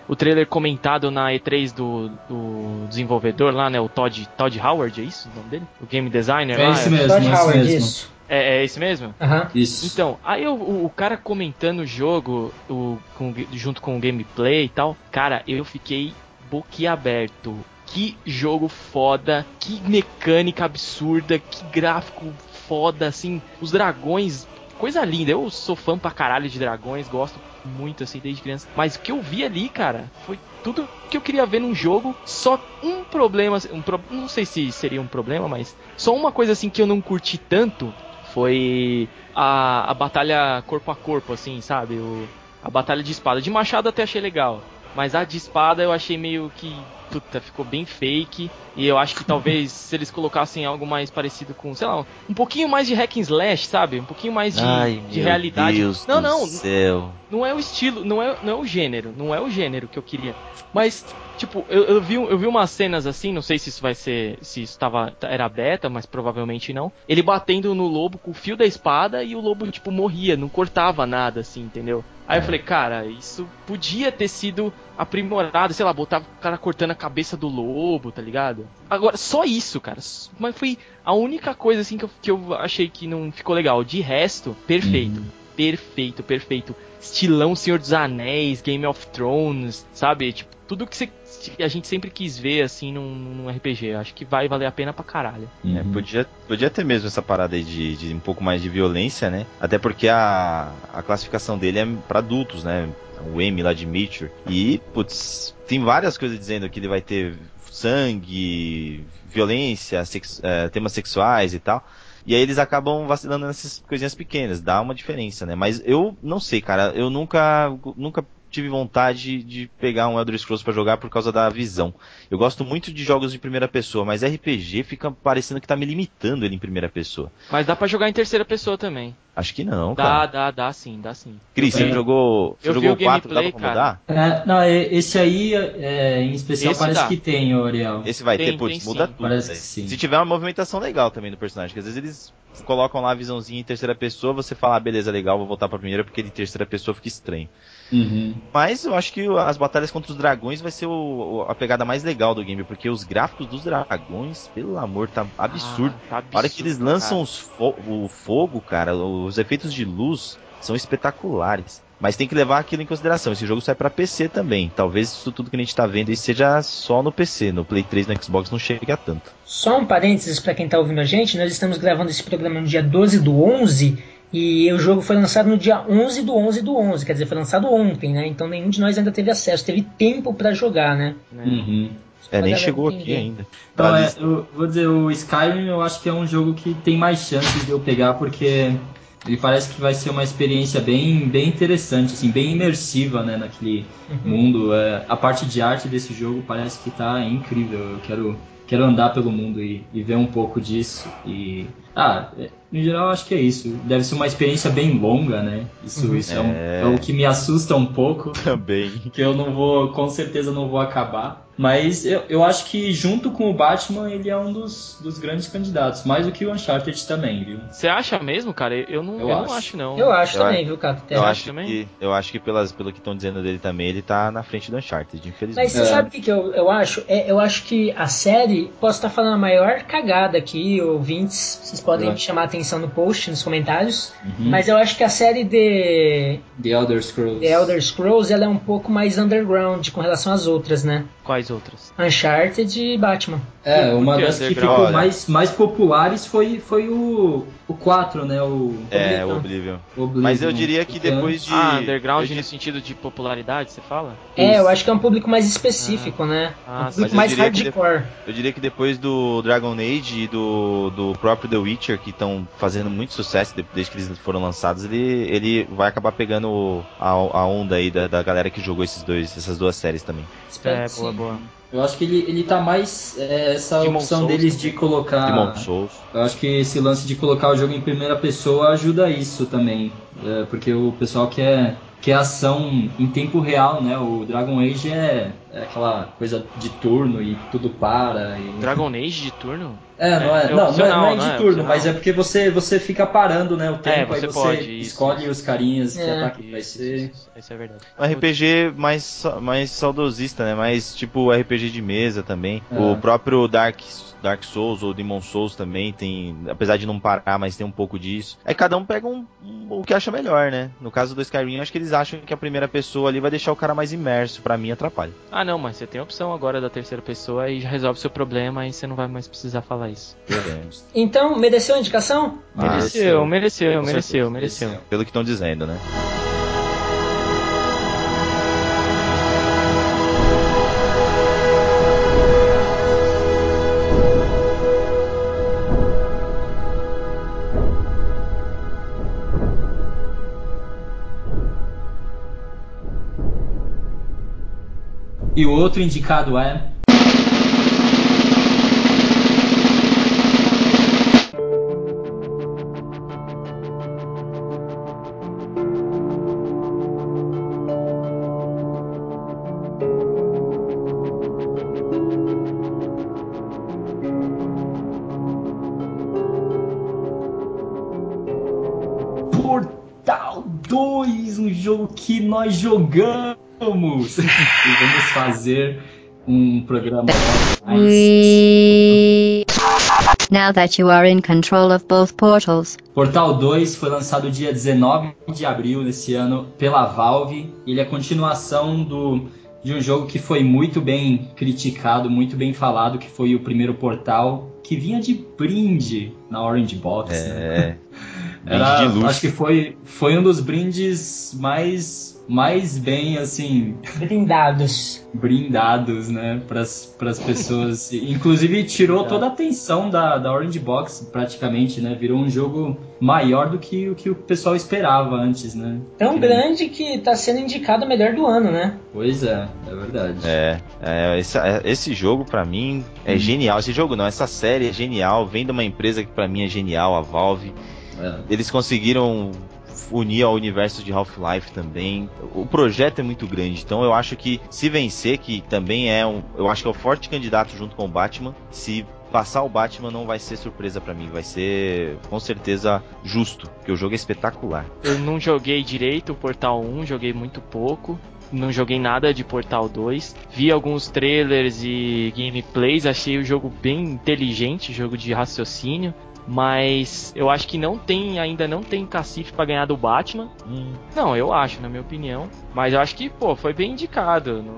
o trailer comentado na E3 do, do desenvolvedor lá, né? O Todd, Todd Howard, é isso o nome dele? O game designer É lá? esse mesmo, Todd é esse Howard, mesmo. isso. É, é esse mesmo? Aham. Isso. Então, aí o, o, o cara comentando o jogo o, com- junto com o gameplay e tal, cara, eu fiquei boquiaberto. Que jogo foda, que mecânica absurda, que gráfico foda, assim, os dragões, coisa linda. Eu sou fã pra caralho de dragões, gosto muito assim desde criança. Mas o que eu vi ali, cara, foi tudo que eu queria ver num jogo. Só um problema, um pro- não sei se seria um problema, mas só uma coisa assim que eu não curti tanto foi a, a batalha corpo a corpo, assim, sabe? O, a batalha de espada. De machado até achei legal. Mas a de espada eu achei meio que. Puta, ficou bem fake. E eu acho que talvez se eles colocassem algo mais parecido com, sei lá, um pouquinho mais de hack and slash, sabe? Um pouquinho mais de, de realidade. Deus não, não, céu. não é o estilo, não é, não é o gênero, não é o gênero que eu queria. Mas, tipo, eu, eu vi, eu vi umas cenas assim, não sei se isso vai ser, se isso tava, era beta, mas provavelmente não. Ele batendo no lobo com o fio da espada e o lobo, tipo, morria, não cortava nada, assim, entendeu? Aí eu falei, cara, isso podia ter sido aprimorado, sei lá, botar o cara cortando a cabeça do lobo, tá ligado? Agora, só isso, cara. Mas foi a única coisa, assim, que eu, que eu achei que não ficou legal. De resto, perfeito. perfeito, perfeito. Estilão Senhor dos Anéis, Game of Thrones, sabe? Tipo, tudo que, você, que a gente sempre quis ver, assim, num, num RPG. Acho que vai valer a pena pra caralho. É, Uhum. podia, podia ter mesmo essa parada aí de, de um pouco mais de violência, né? Até porque a, a classificação dele é pra adultos, né? O M lá de Mature. E, putz, tem várias coisas dizendo que ele vai ter sangue, violência, sex- é, temas sexuais e tal. E aí eles acabam vacilando nessas coisinhas pequenas, dá uma diferença, né? Mas eu não sei, cara, eu nunca, nunca tive vontade de pegar um Elder Scrolls pra jogar por causa da visão. Eu gosto muito de jogos de primeira pessoa, mas RPG fica parecendo que tá me limitando ele em primeira pessoa. Mas dá pra jogar em terceira pessoa também. Acho que não, Dá, cara. dá, dá sim, dá sim. Cris, você jogou, você eu vi jogou o o 4, dá gameplay, pra mudar? É, não, e- esse aí, é, em especial, Esse parece dá. que tem, ô, Ariel. Esse vai Tem, ter, putz, muda sim. tudo. Parece velho. que sim. Se tiver uma movimentação legal também do personagem, que às vezes eles colocam lá a visãozinha em terceira pessoa, você fala, ah, beleza, legal, vou voltar pra primeira, porque de terceira pessoa fica estranho. Uhum. Mas eu acho que as batalhas contra os dragões vai ser o- a pegada mais legal do game, porque os gráficos dos dragões, pelo amor, tá absurdo. Ah, tá absurdo A hora que eles lançam fo- o fogo, cara, os efeitos de luz são espetaculares. Mas tem que levar aquilo em consideração. Esse jogo sai pra PC também. Talvez isso tudo que a gente tá vendo aí seja só no PC. No Play 3 no Xbox não chega tanto. Só um parênteses para quem tá ouvindo a gente, nós estamos gravando esse programa no dia 12 do 11 e o jogo foi lançado no dia 11 do 11 do 11, quer dizer, foi lançado ontem, né? Então nenhum de nós ainda teve acesso, teve tempo para jogar, né? né? Uhum. É, nem chegou aqui entender. ainda. Então, é, eu vou dizer, o Skyrim eu acho que é um jogo que tem mais chances de eu pegar, porque ele parece que vai ser uma experiência bem, bem interessante, assim, bem imersiva, né, naquele Uhum. mundo. É, a parte de arte desse jogo parece que tá incrível. Eu quero, quero andar pelo mundo e, e ver um pouco disso. E. Ah, é, no geral acho que é isso. Deve ser uma experiência bem longa, né? Isso, Uhum. isso é, um- É. é o que me assusta um pouco Também. que eu não vou, com certeza não vou acabar. Mas eu, eu acho que junto com o Batman ele é um dos, dos grandes candidatos, mais do que o Uncharted também, viu? Você acha mesmo, cara? Eu não, Eu eu não acho. acho, não. Eu acho Eu também, viu, Cato? Eu acha acho, também? que, eu acho que pelas, pelo que estão dizendo dele também, ele tá na frente do Uncharted, infelizmente. Mas você É. sabe o que, que eu, eu acho? É, eu acho que a série, posso estar falando a maior cagada aqui, ouvintes, vocês podem É. me chamar a atenção no post, nos comentários, Uhum. mas eu acho que a série de The Elder Scrolls. The Elder Scrolls ela é um pouco mais underground com relação às outras, né? Quais outras? Uncharted e Batman. É, uma das que ficou olha. mais, mais populares foi, foi o, o 4, né? O É, Oblivion. o Oblivion. Oblivion. Mas eu diria que Porque depois de. ah, underground eu no sentido de popularidade, você fala? É, eu acho que é um público mais específico, né? Ah, um público mais diria que hardcore. Eu diria que depois do Dragon Age e do, do próprio The Witcher, que estão fazendo muito sucesso de- desde que eles foram lançados, ele, ele vai acabar pegando a, a onda aí da, da galera que jogou esses dois, essas duas séries também. Espero É, que boa, Eu acho que ele, ele tá mais. é, essa Demon opção Souls deles também. de colocar. Demon Souls. Eu acho que esse lance de colocar o jogo em primeira pessoa ajuda isso também. É, porque o pessoal quer, quer ação em tempo real, né? O Dragon Age é, é aquela coisa de turno e tudo para. E... Dragon Age de turno? É, não é, É não, não é, não é de não é turno, mas é porque você, você fica parando né, o tempo, aí você você pode, escolhe isso. os carinhas que É. ataque vai Isso, ser. isso, isso é verdade. Um RPG mais, mais saudosista, né? Mais tipo RPG de mesa também. É. O próprio Dark, Dark Souls ou Demon Souls também tem, apesar de não parar, mas tem um pouco disso. Aí cada um pega um, um- o que acha melhor, né? No caso do Skyrim, acho que eles acham que a primeira pessoa ali vai deixar o cara mais imerso. Pra mim, atrapalha. Ah, não, mas você tem a opção agora da terceira pessoa e já resolve seu problema e você não vai mais precisar falar isso. Então, mereceu a indicação? Ah, Mereceu, mereceu, mereceu, certeza, mereceu. Pelo que estão dizendo, né? E o outro indicado é. Portal 2, um jogo que nós jogamos. E vamos fazer um programa mais. Now that you are in control of both portals, Portal 2 foi lançado dia 19 de abril desse ano pela Valve. Ele é a continuação do, de um jogo que foi muito bem criticado, muito bem falado, que foi o primeiro Portal, que vinha de brinde na Orange Box. né? É. Era, de luxo. acho que foi, foi um dos brindes mais, mais bem, assim, Brindados. brindados, né, pras, pras pessoas. Inclusive tirou toda a atenção da, da Orange Box, praticamente, né? Virou um jogo maior do que o que o pessoal esperava antes, né? Tão Que- grande que tá sendo indicado o melhor do ano, né? Pois é, é verdade. É, é, esse, é, esse jogo pra mim é genial. Esse jogo não, essa série é genial. Vem de uma empresa que pra mim é genial, a Valve. É. Eles conseguiram unir ao universo de Half-Life também. O projeto é muito grande, então eu acho que se vencer, que também é um, eu acho que é o forte candidato junto com o Batman, se passar o Batman não vai ser surpresa pra mim, vai ser com certeza justo, porque o jogo é espetacular. Eu não joguei direito o Portal 1, joguei muito pouco. Não joguei nada de Portal 2. Vi alguns trailers e gameplays, achei o jogo bem inteligente, jogo de raciocínio. Mas eu acho que não tem, ainda não tem cacife pra ganhar do Batman. Não, eu acho, na minha opinião. Mas eu acho que, pô, foi bem indicado. Não,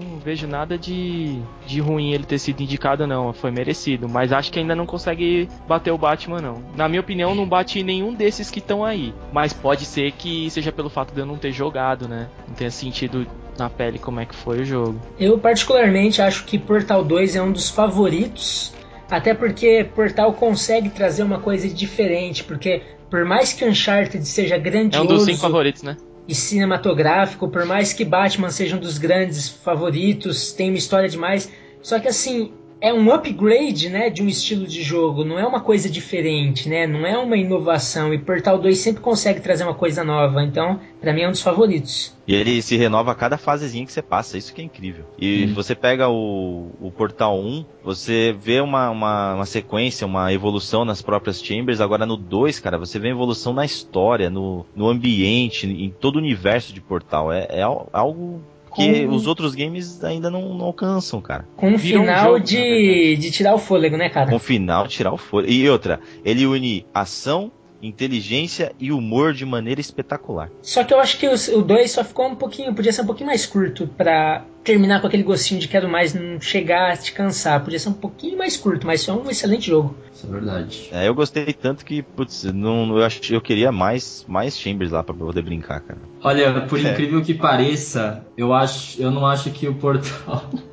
não vejo nada de, de ruim ele ter sido indicado, não. Foi merecido. Mas acho que ainda não consegue bater o Batman, não. Na minha opinião, não bate nenhum desses que estão aí. Mas pode ser que seja pelo fato de eu não ter jogado, né? Não tenha sentido na pele como é que foi o jogo. Eu particularmente acho que Portal 2 é um dos favoritos, até porque Portal consegue trazer uma coisa diferente, porque por mais que Uncharted seja É um grandioso dos cinco favoritos, né? e cinematográfico, por mais que Batman seja um dos grandes favoritos, tem uma história demais, só que assim, é um upgrade, né, de um estilo de jogo, não é uma coisa diferente, né, não é uma inovação, e Portal 2 sempre consegue trazer uma coisa nova, então, pra mim é um dos favoritos. E ele se renova a cada fasezinha que você passa, isso que é incrível. E Hum. você pega o, o Portal 1, você vê uma, uma, uma sequência, uma evolução nas próprias Chambers. Agora no 2, cara, você vê evolução na história, no, no ambiente, em todo o universo de Portal. É, é al- algo que Com- os outros games ainda não, não alcançam, cara. Com um Vira um final jogo, de, de tirar o fôlego, né, cara? Com o final, tirar o fôlego. E outra, ele une ação, inteligência e humor de maneira espetacular. Só que eu acho que os- o 2 só ficou um pouquinho, podia ser um pouquinho mais curto pra terminar com aquele gostinho de quero mais, não chegar a te cansar. Podia ser um pouquinho mais curto, mas é um excelente jogo. Isso é verdade. É, eu gostei tanto que, putz, não, eu, ach, eu queria mais, mais Chambers lá pra poder brincar, cara. Olha, por É. incrível que pareça, eu acho, eu não acho que o Portal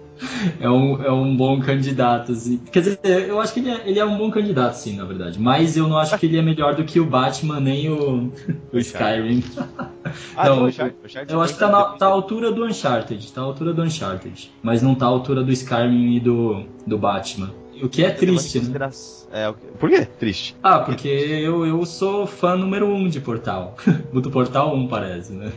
é um, é um bom candidato, assim. Quer dizer, eu acho que ele é, ele é um bom candidato, sim, na verdade. Mas eu não acho que ele é melhor do que o Batman nem o, o Skyrim. Ah, Não, o eu- Uncharted, Eu acho que tá, na, tá à altura do Uncharted, tá à altura do Uncharted, mas não tá à altura do Skyrim e do, do Batman. O que é triste, né? É, por quê? Triste. Ah, porque eu, eu sou fã número um de Portal. do Portal 1, parece, né?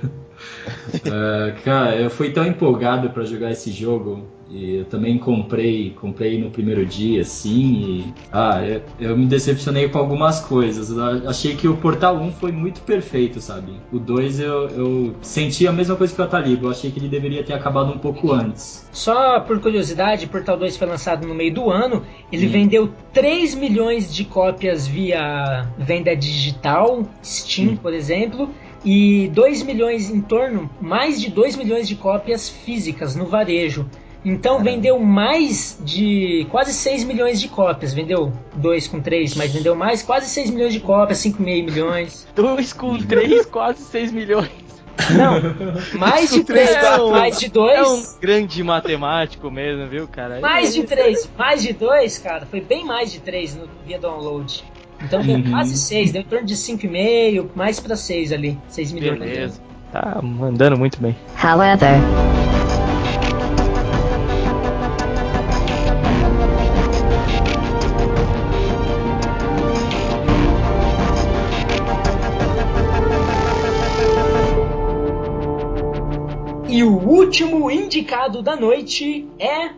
É, cara, eu fui tão empolgado pra jogar esse jogo e eu também comprei, comprei no primeiro dia, assim, e ah, eu, eu me decepcionei com algumas coisas. Eu achei que o Portal 1 foi muito perfeito, sabe? O 2 eu, eu senti a mesma coisa que o Ataliba, eu achei que ele deveria ter acabado um pouco antes. Só por curiosidade, Portal 2 foi lançado no meio do ano. Ele Hum. vendeu 3 milhões de cópias via venda digital, Steam, por exemplo, e 2 milhões em torno, mais de 2 milhões de cópias físicas no varejo. Então vendeu mais de quase 6 milhões de cópias. Vendeu 2 com 3, mas vendeu mais, quase 6 milhões de cópias, 5,5 milhões. 2 com 3, quase 6 milhões. Não, mais de 3, É um- mais de 2. É um grande matemático mesmo, viu, cara? Mais de 3, mais de 2, cara. Foi bem mais de 3 no via download. Então deu Uhum. quase 6, deu em torno de 5,5, mais pra 6 ali. 6 milhões. Beleza. Tá mandando muito bem. however, E o último indicado da noite é.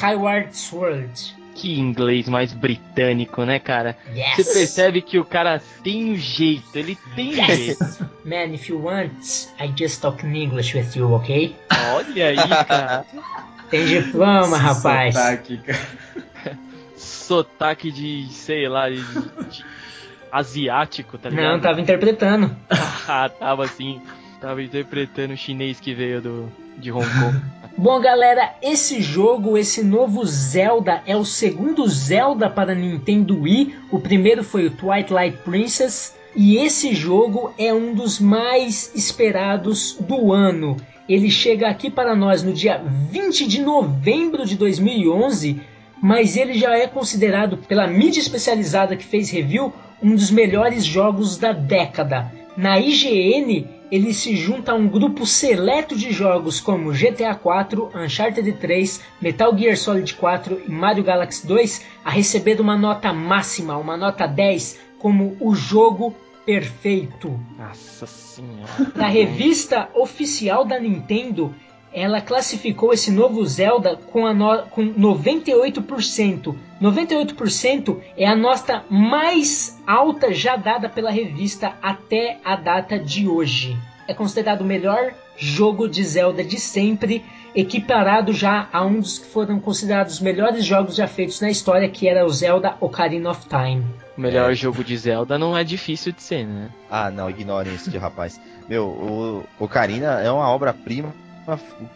Skyward Sword. Que inglês mais britânico, né, cara? Yes. Você percebe que o cara tem um jeito, ele tem um Yes. jeito. Man, if you want, I just talk in English with you, ok? Olha aí, cara. Tem diploma, rapaz. Sotaque, cara. Sotaque de, sei lá, de, de asiático, tá ligado? Não, tava interpretando. Ah, tava assim, tava interpretando o chinês que veio do, de Hong Kong. Bom, galera, esse jogo, esse novo Zelda, é o segundo Zelda para Nintendo Wii. O primeiro foi o Twilight Princess. E esse jogo é um dos mais esperados do ano. Ele chega aqui para nós no dia 20 de novembro de 2011, mas ele já é considerado pela mídia especializada que fez review um dos melhores jogos da década. Na IGN, ele se junta a um grupo seleto de jogos como GTA 4, Uncharted 3, Metal Gear Solid 4 e Mario Galaxy 2 a receber uma nota máxima, uma nota 10, como o jogo perfeito. Nossa senhora. Na revista oficial da Nintendo, ela classificou esse novo Zelda com, a no- com 98%. 98% é a nota mais alta já dada pela revista até a data de hoje. É considerado o melhor jogo de Zelda de sempre, equiparado já a um dos que foram considerados os melhores jogos já feitos na história, que era o Zelda Ocarina of Time. O melhor jogo de Zelda não é difícil de ser, né? Ah, não, ignorem esse rapaz. Meu, o Ocarina é uma obra-prima.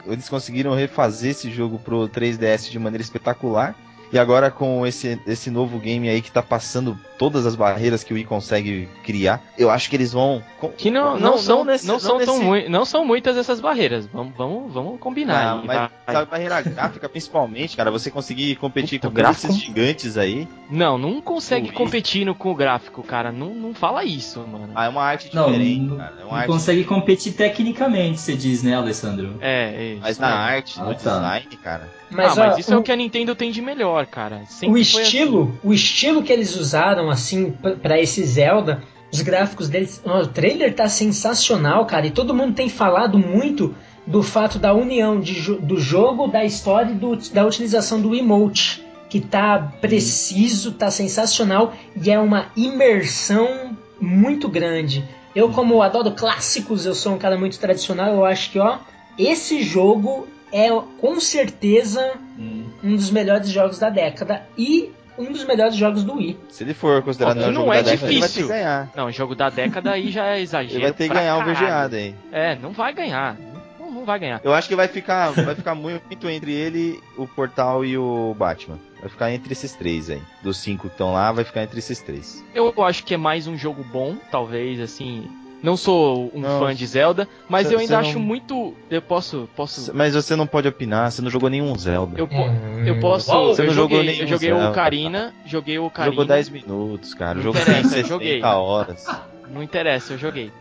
Eles conseguiram refazer esse jogo pro 3DS de maneira espetacular. E agora com esse, esse novo game aí que tá passando todas as barreiras que o Wii consegue criar, eu acho que eles vão. Que não, não, são, nesse- não, são tão mui- não são muitas essas barreiras. Vamos, vamos, vamos combinar. Não, aí, mas vai- sabe, barreira gráfica principalmente, cara, você conseguir competir Puta, com todos gráfico? esses gigantes aí. Não, não consegue competir no- com o gráfico, cara. Não, não fala isso, mano. Ah, é uma arte Não, diferente, não, cara. É uma não arte consegue competir tecnicamente, você diz, né, Alessandro? É, é Mas na aí. arte, no Ah, tá. design, cara. Mas, ah, mas ó, isso é o- o que a Nintendo tem de melhor, cara. o Sempre foi estilo, o estilo que eles usaram assim p- pra esse Zelda, os gráficos deles, o trailer tá sensacional, cara, e todo mundo tem falado muito do fato da união de do jogo, da história e do- da utilização do emote, que tá preciso, tá sensacional e é uma imersão muito grande. Eu como adoro clássicos, eu sou um cara muito tradicional, eu acho que ó, esse jogo é com certeza Hum. um dos melhores jogos da década e um dos melhores jogos do Wii. Se ele for considerado melhor não jogo é da década, ele vai ter difícil. que ganhar. Não, jogo da década aí já é exagero. Ele vai ter que ganhar o. VGA daí. É, não vai ganhar. Não, não vai ganhar. Eu acho que vai ficar, vai ficar muito entre ele, o Portal e o Batman. Vai ficar entre esses três aí. Dos cinco que estão lá, vai ficar entre esses três. Eu acho que é mais um jogo bom, talvez, assim. Não sou um Não, fã de Zelda, mas cê- eu ainda acho não- muito. Eu posso. posso Mas você não pode opinar, você não jogou nenhum Zelda. eu, Hum, eu posso. Você eu não jogou joguei, nenhum eu joguei o Zelda, Ocarina, joguei o Ocarina. Jogou 10 minutos, cara. O Não jogo interessa, eu 60 joguei. horas. Não interessa, eu joguei.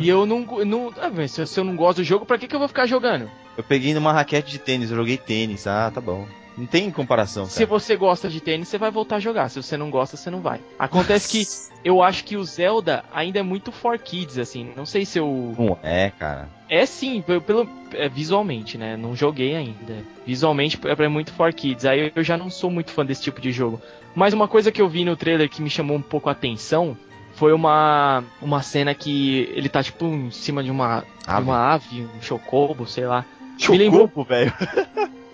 E eu não. não ah, se eu não gosto do jogo, pra que, que eu vou ficar jogando? Eu peguei numa raquete de tênis, eu joguei tênis. Ah, tá bom. Não tem comparação, Se cara. você gosta de tênis, você vai voltar a jogar. Se você não gosta, você não vai. Acontece que eu acho que o Zelda ainda é muito for kids, assim. Não sei se eu. Não é, cara. É sim, pelo, é, visualmente, né? Não joguei ainda. Visualmente é é muito for kids. Aí eu já não sou muito fã desse tipo de jogo. Mas uma coisa que eu vi no trailer que me chamou um pouco a atenção foi uma uma cena que ele tá tipo em cima de uma de Ave. uma ave, um chocobo, sei lá. Chocobo, velho.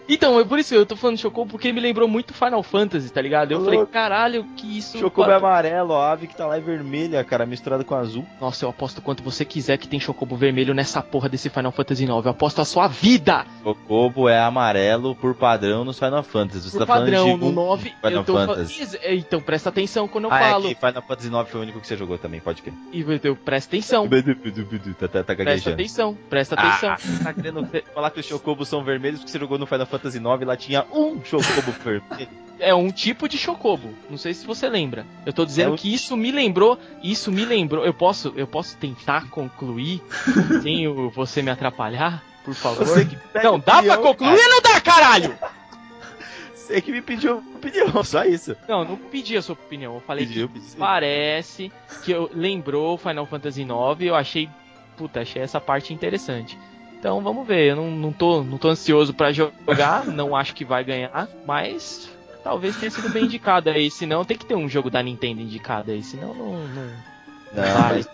Então, é por isso que eu tô falando Chocobo, porque me lembrou muito Final Fantasy, tá ligado? Eu falei, caralho, que isso. Chocobo é amarelo, a ave que tá lá é vermelha, cara, misturada com azul. Nossa, eu aposto quanto você quiser que tem Chocobo vermelho nessa porra desse Final Fantasy IX. Eu aposto a sua vida! Chocobo é amarelo por padrão nos Final Fantasy. Você Por tá falando padrão, de no um 9, Final eu tô falando. Fantasy. Então presta atenção quando eu ah, falo. é que Final Fantasy 9 foi o único que você jogou também, pode crer. E presta atenção. Tá, tá, tá Presta atenção, presta atenção. Ah, tá querendo falar que os chocobos são vermelhos porque você jogou no Final Fantasy 9 e lá tinha um chocobo vermelho. É um tipo de chocobo. Não sei se você lembra. Eu tô dizendo É o- que isso me lembrou. Isso me lembrou. Eu posso, eu posso tentar concluir sem o- você me atrapalhar, por favor? Não, dá pra concluir ou não dá, caralho? Você que me pediu opinião, só isso. Não, não pedi a sua opinião. Eu falei que parece que eu lembrou Final Fantasy IX. Eu achei, puta, achei essa parte interessante. Então vamos ver, eu não, não, tô, não tô ansioso pra jogar, não acho que vai ganhar, mas talvez tenha sido bem indicado aí, senão tem que ter um jogo da Nintendo indicado aí, senão não... não... Não, mas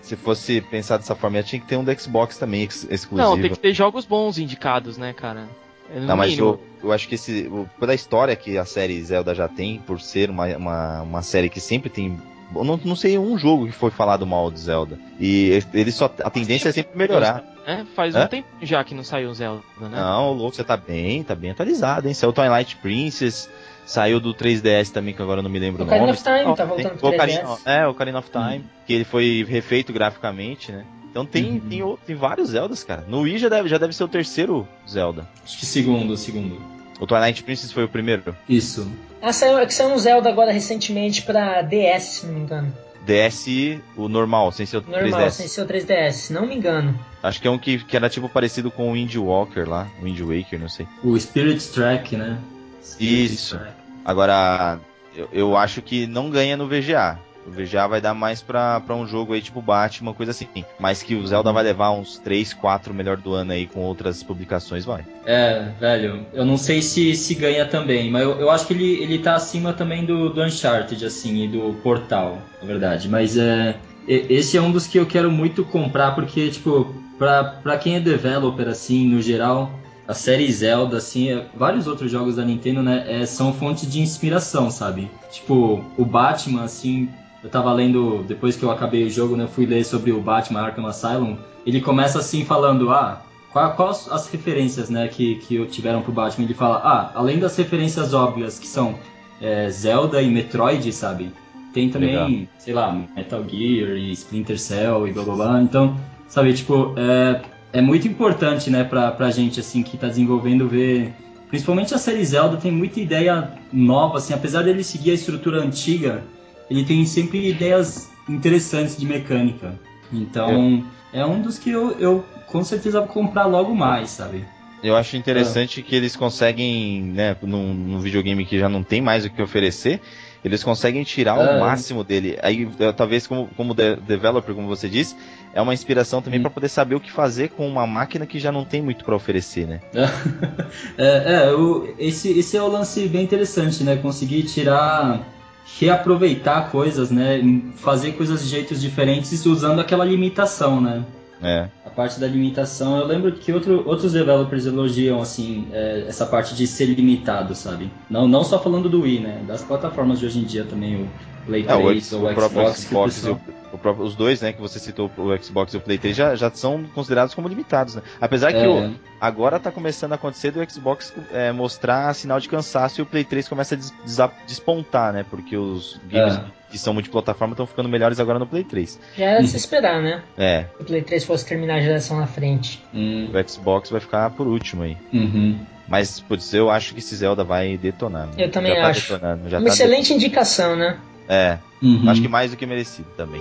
se fosse pensar dessa forma, tinha que ter um do Xbox também ex- exclusivo. Não, tem que ter jogos bons indicados, né, cara? É Não, mas eu, eu acho que esse. Pela história que a série Zelda já tem, por ser uma, uma, uma série que sempre tem. Não, não sei um jogo que foi falado mal de Zelda. E ele só. A tendência é sempre melhorar. É, faz Hã? um tempo já que não saiu o Zelda, né? Não, louco, você tá bem, tá bem atualizado, hein? Saiu Twilight Princess, saiu do 3DS também, que agora eu não me lembro o, Ocarina nome. of Time, tá voltando pro o Ocarina- 3DS. É, o Ocarina of Time, que ele foi refeito graficamente, né? Então tem, Uhum. tem, tem vários Zeldas, cara. No Wii já deve, já deve ser o terceiro Zelda. Acho que segundo, segundo. O Twilight Princess foi o primeiro. Isso. Ah, saiu, é que saiu um Zelda agora recentemente pra DS, se não me engano. DS, o normal, sem ser o Normal, 3DS. sem ser o 3DS, se não me engano. Acho que é um que, que era tipo parecido com o Wind Walker lá, o Wind Waker, não sei. O Spirit Track, né? Spirit Isso. Track. Agora, eu, eu acho que não ganha no VGA. VGA vai dar mais pra, pra um jogo aí tipo Batman, coisa assim. Mas que o Zelda vai levar uns 3, 4 melhor do ano aí com outras publicações, vai. É, velho, eu não sei se, se ganha também, mas eu, eu acho que ele, ele tá acima também do, do Uncharted, assim, e do Portal, na verdade. Mas é, esse é um dos que eu quero muito comprar, porque, tipo, pra, pra quem é developer, assim, no geral, a série Zelda, assim, é- vários outros jogos da Nintendo, né, é, são fonte de inspiração, sabe? Tipo, o Batman, assim, eu tava lendo, depois que eu acabei o jogo, né, eu fui ler sobre o Batman Arkham Asylum, ele começa assim falando, ah, Quais quais as referências né, que, que tiveram pro Batman? Ele fala, ah, além das referências óbvias que são é, Zelda e Metroid, sabe? Tem também, Legal. sei lá, Metal Gear e Splinter Cell e blá blá blá. Então, sabe, tipo, é, é muito importante, né, pra, pra gente, assim, que tá desenvolvendo ver. Principalmente a série Zelda tem muita ideia nova, assim, apesar dele seguir a estrutura antiga, ele tem sempre ideias interessantes de mecânica. Então, é um dos que eu, eu com certeza vou comprar logo mais, sabe? Eu acho interessante que eles conseguem, né, num, num videogame que já não tem mais o que oferecer, eles conseguem tirar É. o máximo dele. Aí, eh, talvez, como, como de- developer, como você disse, é uma inspiração também Hum. pra poder saber o que fazer com uma máquina que já não tem muito pra oferecer, né? É, é o- esse, esse é o lance bem interessante, né? Conseguir tirar, reaproveitar coisas, né? Fazer coisas de jeitos diferentes usando aquela limitação, né? É. A parte da limitação, eu lembro que outro, outros developers elogiam, assim, é, essa parte de ser limitado, sabe? Não, não só falando do Wii, né? Das plataformas de hoje em dia também, o Play É, o, 3 ou o Xbox, que Xbox e o, o próprio- os dois, né, que você citou, o Xbox e o Play 3, já, já são considerados como limitados, né? Apesar que É, o, agora tá começando a acontecer do Xbox é, mostrar sinal de cansaço e o Play 3 começa a des- desa- despontar, né? Porque os games É. que são multiplataforma estão ficando melhores agora no Play 3. Já era se esperar, né? É, Que o Play 3 fosse terminar a geração na frente. Hum, o Xbox vai ficar por último aí. uhum. Mas, putz, eu acho que esse Zelda vai detonar. né? Eu também já tá acho. Detonando, já Uma tá excelente indicação, né? É, Uhum. acho que mais do que merecido também.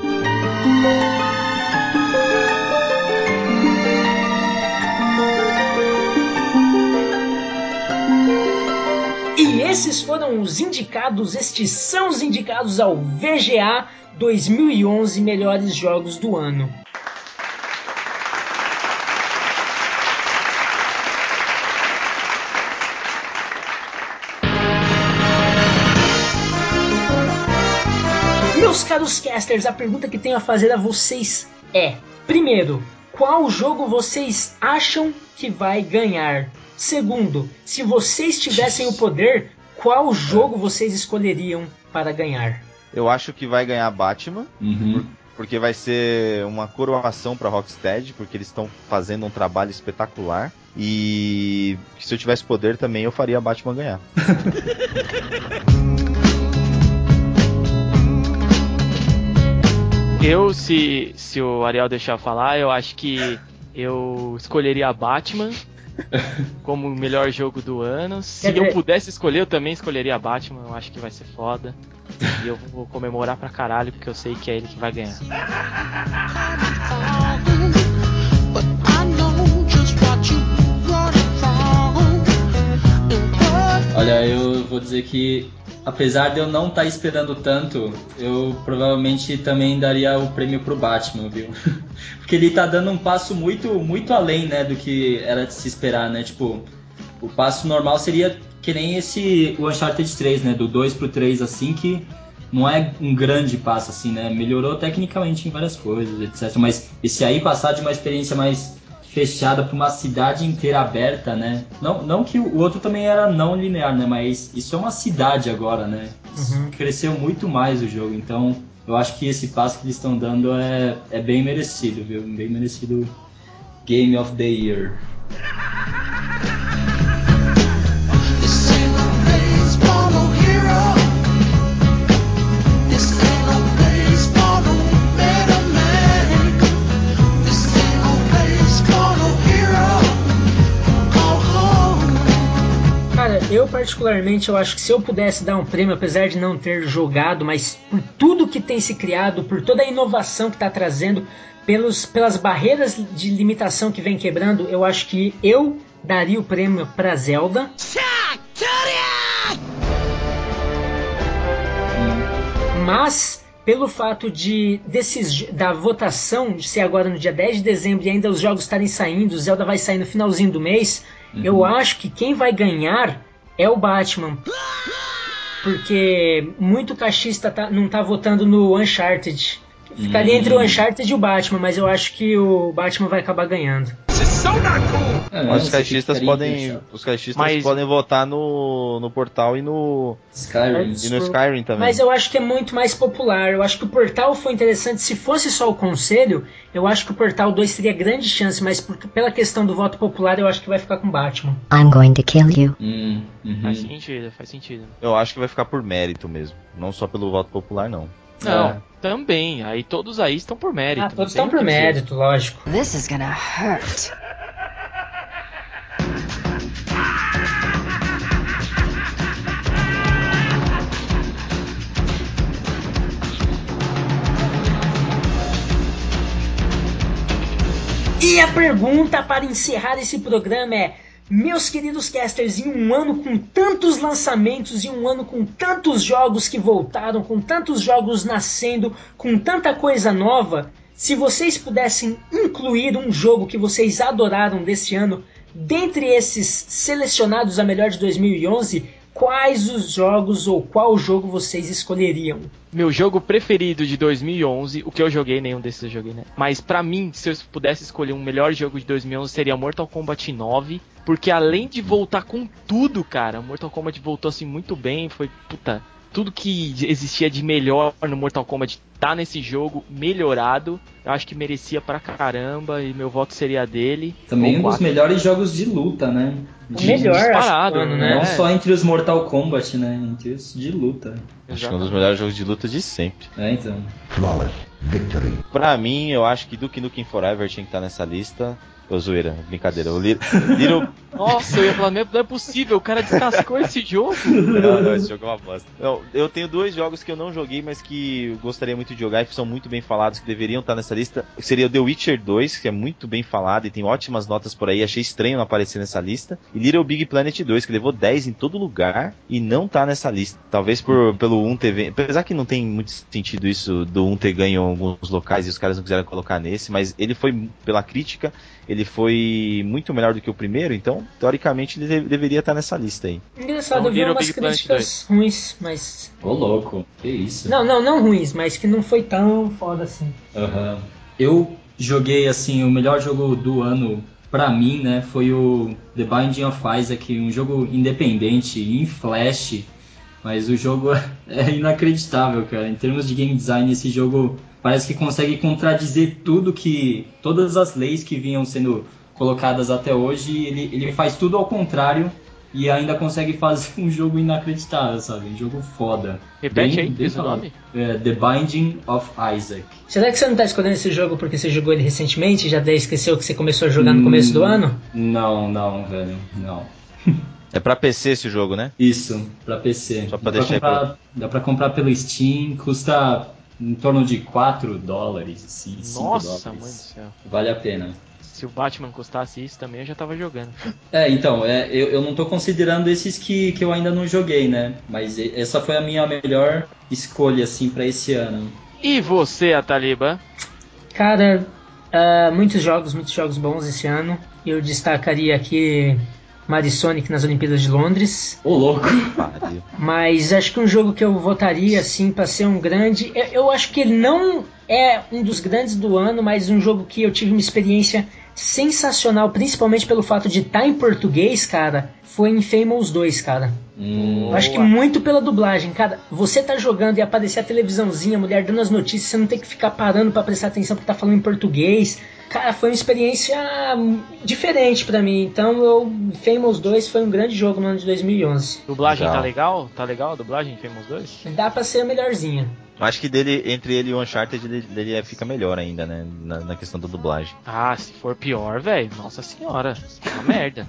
E esses foram os indicados, estes são os indicados ao VGA 2011 Melhores Jogos do Ano. Caros casters, a pergunta que tenho a fazer a vocês é: primeiro, qual jogo vocês acham que vai ganhar? Segundo, se vocês tivessem o poder, qual jogo vocês escolheriam para ganhar? Eu acho que vai ganhar Batman. Uhum. porque vai ser uma coroação para Rocksteady, porque eles estão fazendo um trabalho espetacular. E se eu tivesse poder também eu faria Batman ganhar. Eu, se, se o Ariel deixar falar, eu acho que eu escolheria Batman como o melhor jogo do ano. Se eu pudesse escolher, eu também escolheria Batman. Eu acho que vai ser foda. E eu vou comemorar pra caralho, porque eu sei que é ele que vai ganhar. Olha, eu vou dizer que, apesar de eu não estar esperando tanto, eu provavelmente também daria o prêmio pro Batman, viu? Porque ele tá dando um passo muito, muito além, né, do que era de se esperar, né? Tipo, o passo normal seria que nem esse o Uncharted 3, né? Do 2 pro 3, assim, que não é um grande passo, assim, né? Melhorou tecnicamente em várias coisas, etc. Mas esse aí passar de uma experiência mais fechada pra uma cidade inteira aberta, né? Não, não que o outro também era não linear, né? Mas isso é uma cidade agora, né? Uhum. Cresceu muito mais o jogo, então eu acho que esse passo que eles estão dando é, é bem merecido, viu? Bem merecido Game of the Year. Eu particularmente eu acho que se eu pudesse dar um prêmio, apesar de não ter jogado, mas por tudo que tem se criado, por toda a inovação que está trazendo, pelos, pelas barreiras de limitação que vem quebrando, eu acho que eu daria o prêmio para Zelda. Mas pelo fato de desses da votação de ser agora no dia 10 de dezembro e ainda os jogos estarem saindo, o Zelda vai sair no finalzinho do mês, eu acho que quem vai ganhar é o Batman. Porque muito cachista tá- não tá votando no Uncharted. Ficaria entre o Uncharted e o Batman, mas eu acho que o Batman vai acabar ganhando. É, Mas os você caixistas ficaria podem. Os caixistas Mas- podem votar no, no portal e no. Skyrim. E no Skyrim também. Mas eu acho que é muito mais popular. Eu acho que o Portal foi interessante. Se fosse só o conselho, eu acho que o Portal 2 teria grande chance, mas por- pela questão do voto popular, eu acho que vai ficar com Batman. I'm going to kill you. Hum, uhum. Faz sentido, faz sentido. Eu acho que vai ficar por mérito mesmo. Não só pelo voto popular, não. Não, É. também. Aí todos aí estão por mérito. Ah, todos estão por mérito, lógico. This is gonna hurt. E a pergunta para encerrar esse programa é: meus queridos casters, em um ano com tantos lançamentos, em um ano com tantos jogos que voltaram, com tantos jogos nascendo, com tanta coisa nova, se vocês pudessem incluir um jogo que vocês adoraram desse ano, dentre esses selecionados a melhor de 2011, quais os jogos ou qual jogo vocês escolheriam? Meu jogo preferido de 2011, o que eu joguei, nenhum desses eu joguei, né? Mas pra mim, se eu pudesse escolher um melhor jogo de 2011, seria Mortal Kombat 9. Porque além de voltar com tudo, cara, Mortal Kombat voltou assim muito bem. Foi, puta, tudo que existia de melhor no Mortal Kombat tá nesse jogo, melhorado. Eu acho que merecia pra caramba e meu voto seria dele. Também um dos melhores jogos de luta, né? O De- melhor, acho, disparado, do ano, né? né? Não É. só entre os Mortal Kombat, né? Entre os de luta. Acho que é um dos melhores jogos de luta de sempre. É, então. Pra mim, eu acho que Duke Nukem Forever tinha que estar nessa lista. Ô, zoeira, brincadeira. O Li- Little. Nossa, eu ia falar, não é não é possível, o cara descascou esse jogo. Não, não, esse jogo é uma bosta. Não, eu tenho dois jogos que eu não joguei, mas que gostaria muito de jogar e que são muito bem falados, que deveriam estar nessa lista. Seria o The Witcher 2, que é muito bem falado e tem ótimas notas por aí. Achei estranho não aparecer nessa lista. E Little Big Planet 2, que levou 10 em todo lugar e não tá nessa lista. Talvez por, pelo 1 ter. ven- Apesar que não tem muito sentido isso do 1 ter ganho em alguns locais e os caras não quiseram colocar nesse, mas ele foi, pela crítica, ele foi muito melhor do que o primeiro, então, teoricamente, ele de- deveria estar nessa lista aí. Engraçado, Então, eu vi umas críticas ruins, mas. Ô, louco. Que isso? Não, não, não ruins, mas que não foi tão foda assim. Aham. Eu joguei, assim, o melhor jogo do ano pra mim, né? Foi o The Binding of Isaac, um jogo independente, em flash. Mas o jogo é inacreditável, cara. Em termos de game design, esse jogo parece que consegue contradizer tudo que. todas as leis que vinham sendo colocadas até hoje. Ele, ele faz tudo ao contrário e ainda consegue fazer um jogo inacreditável, sabe? Um jogo foda. Repete Bem- aí, bem esse nome? É, The Binding of Isaac. Será que você não tá escolhendo esse jogo porque você jogou ele recentemente? e Já até esqueceu que você começou a jogar no começo do Hum, ano? Não, não, velho, não. É pra PC esse jogo, né? Isso, pra PC. Só pra dá, deixar pra comprar, dá pra comprar pelo Steam, custa em torno de 4 dólares, assim, 5 Nossa, mãe do dólares. céu. Vale a pena. Se o Batman custasse isso também, eu já tava jogando. É, então, é, eu, eu não tô considerando esses que, que eu ainda não joguei, né? Mas essa foi a minha melhor escolha, assim, pra esse ano. E você, Ataliba? Cara, Ah, muitos jogos, muitos jogos bons esse ano. Eu destacaria aqui Mario Sonic nas Olimpíadas de Londres. Ô, louco. Mas acho que um jogo que eu votaria assim para ser um grande, eu, eu acho que ele não é um dos grandes do ano, mas um jogo que eu tive uma experiência sensacional, principalmente pelo fato de estar em português, cara, foi Infamous 2, cara. Hum, Eu acho que muito pela dublagem, cara. Você tá jogando e aparecer a televisãozinha, a mulher dando as notícias, você não tem que ficar parando pra prestar atenção porque tá falando em português. Cara, foi uma experiência diferente pra mim. Então, eu Famous 2 foi um grande jogo no ano de 2011. Dublagem tá Legal. legal? Tá legal a dublagem Famous 2? Dá pra ser a melhorzinha. Eu Acho que dele, entre ele e o Uncharted, ele, ele é- fica melhor ainda, né? Na, na questão da dublagem. Ah, se for pior, velho. Nossa senhora. É uma merda.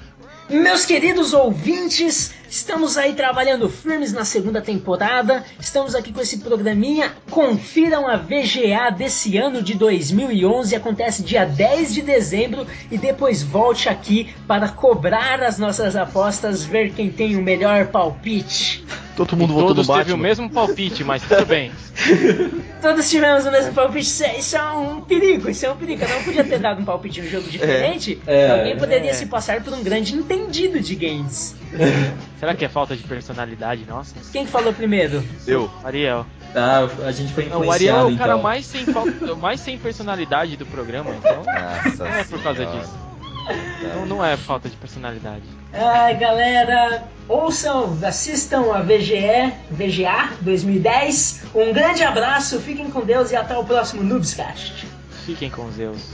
Meus queridos ouvintes, estamos aí trabalhando firmes na segunda temporada. Estamos aqui com esse programinha. Confiram a VGA desse ano de 2011. Acontece dia 10 de dezembro. E depois volte aqui para cobrar as nossas apostas, ver quem tem o melhor palpite. Todo E todos teve o mesmo palpite, mas tudo bem. Todos tivemos o mesmo palpite. Isso é, isso é um perigo, isso é um perigo. Cada um podia ter dado um palpite em um jogo diferente. É. Alguém poderia É. se passar por um grande entendido de games. Será que é falta de personalidade nossa? Quem que falou primeiro? Eu. Ariel. Ah, a gente foi O Ariel é influenciado, o cara então. mais sem, mais sem personalidade do programa, então Nossa não é por causa senhora. disso. Então não é falta de personalidade. Ai, galera, ouçam, assistam a VGE, VGA 2010. Um grande abraço, fiquem com Deus e até o próximo Noobscast. Fiquem com Deus.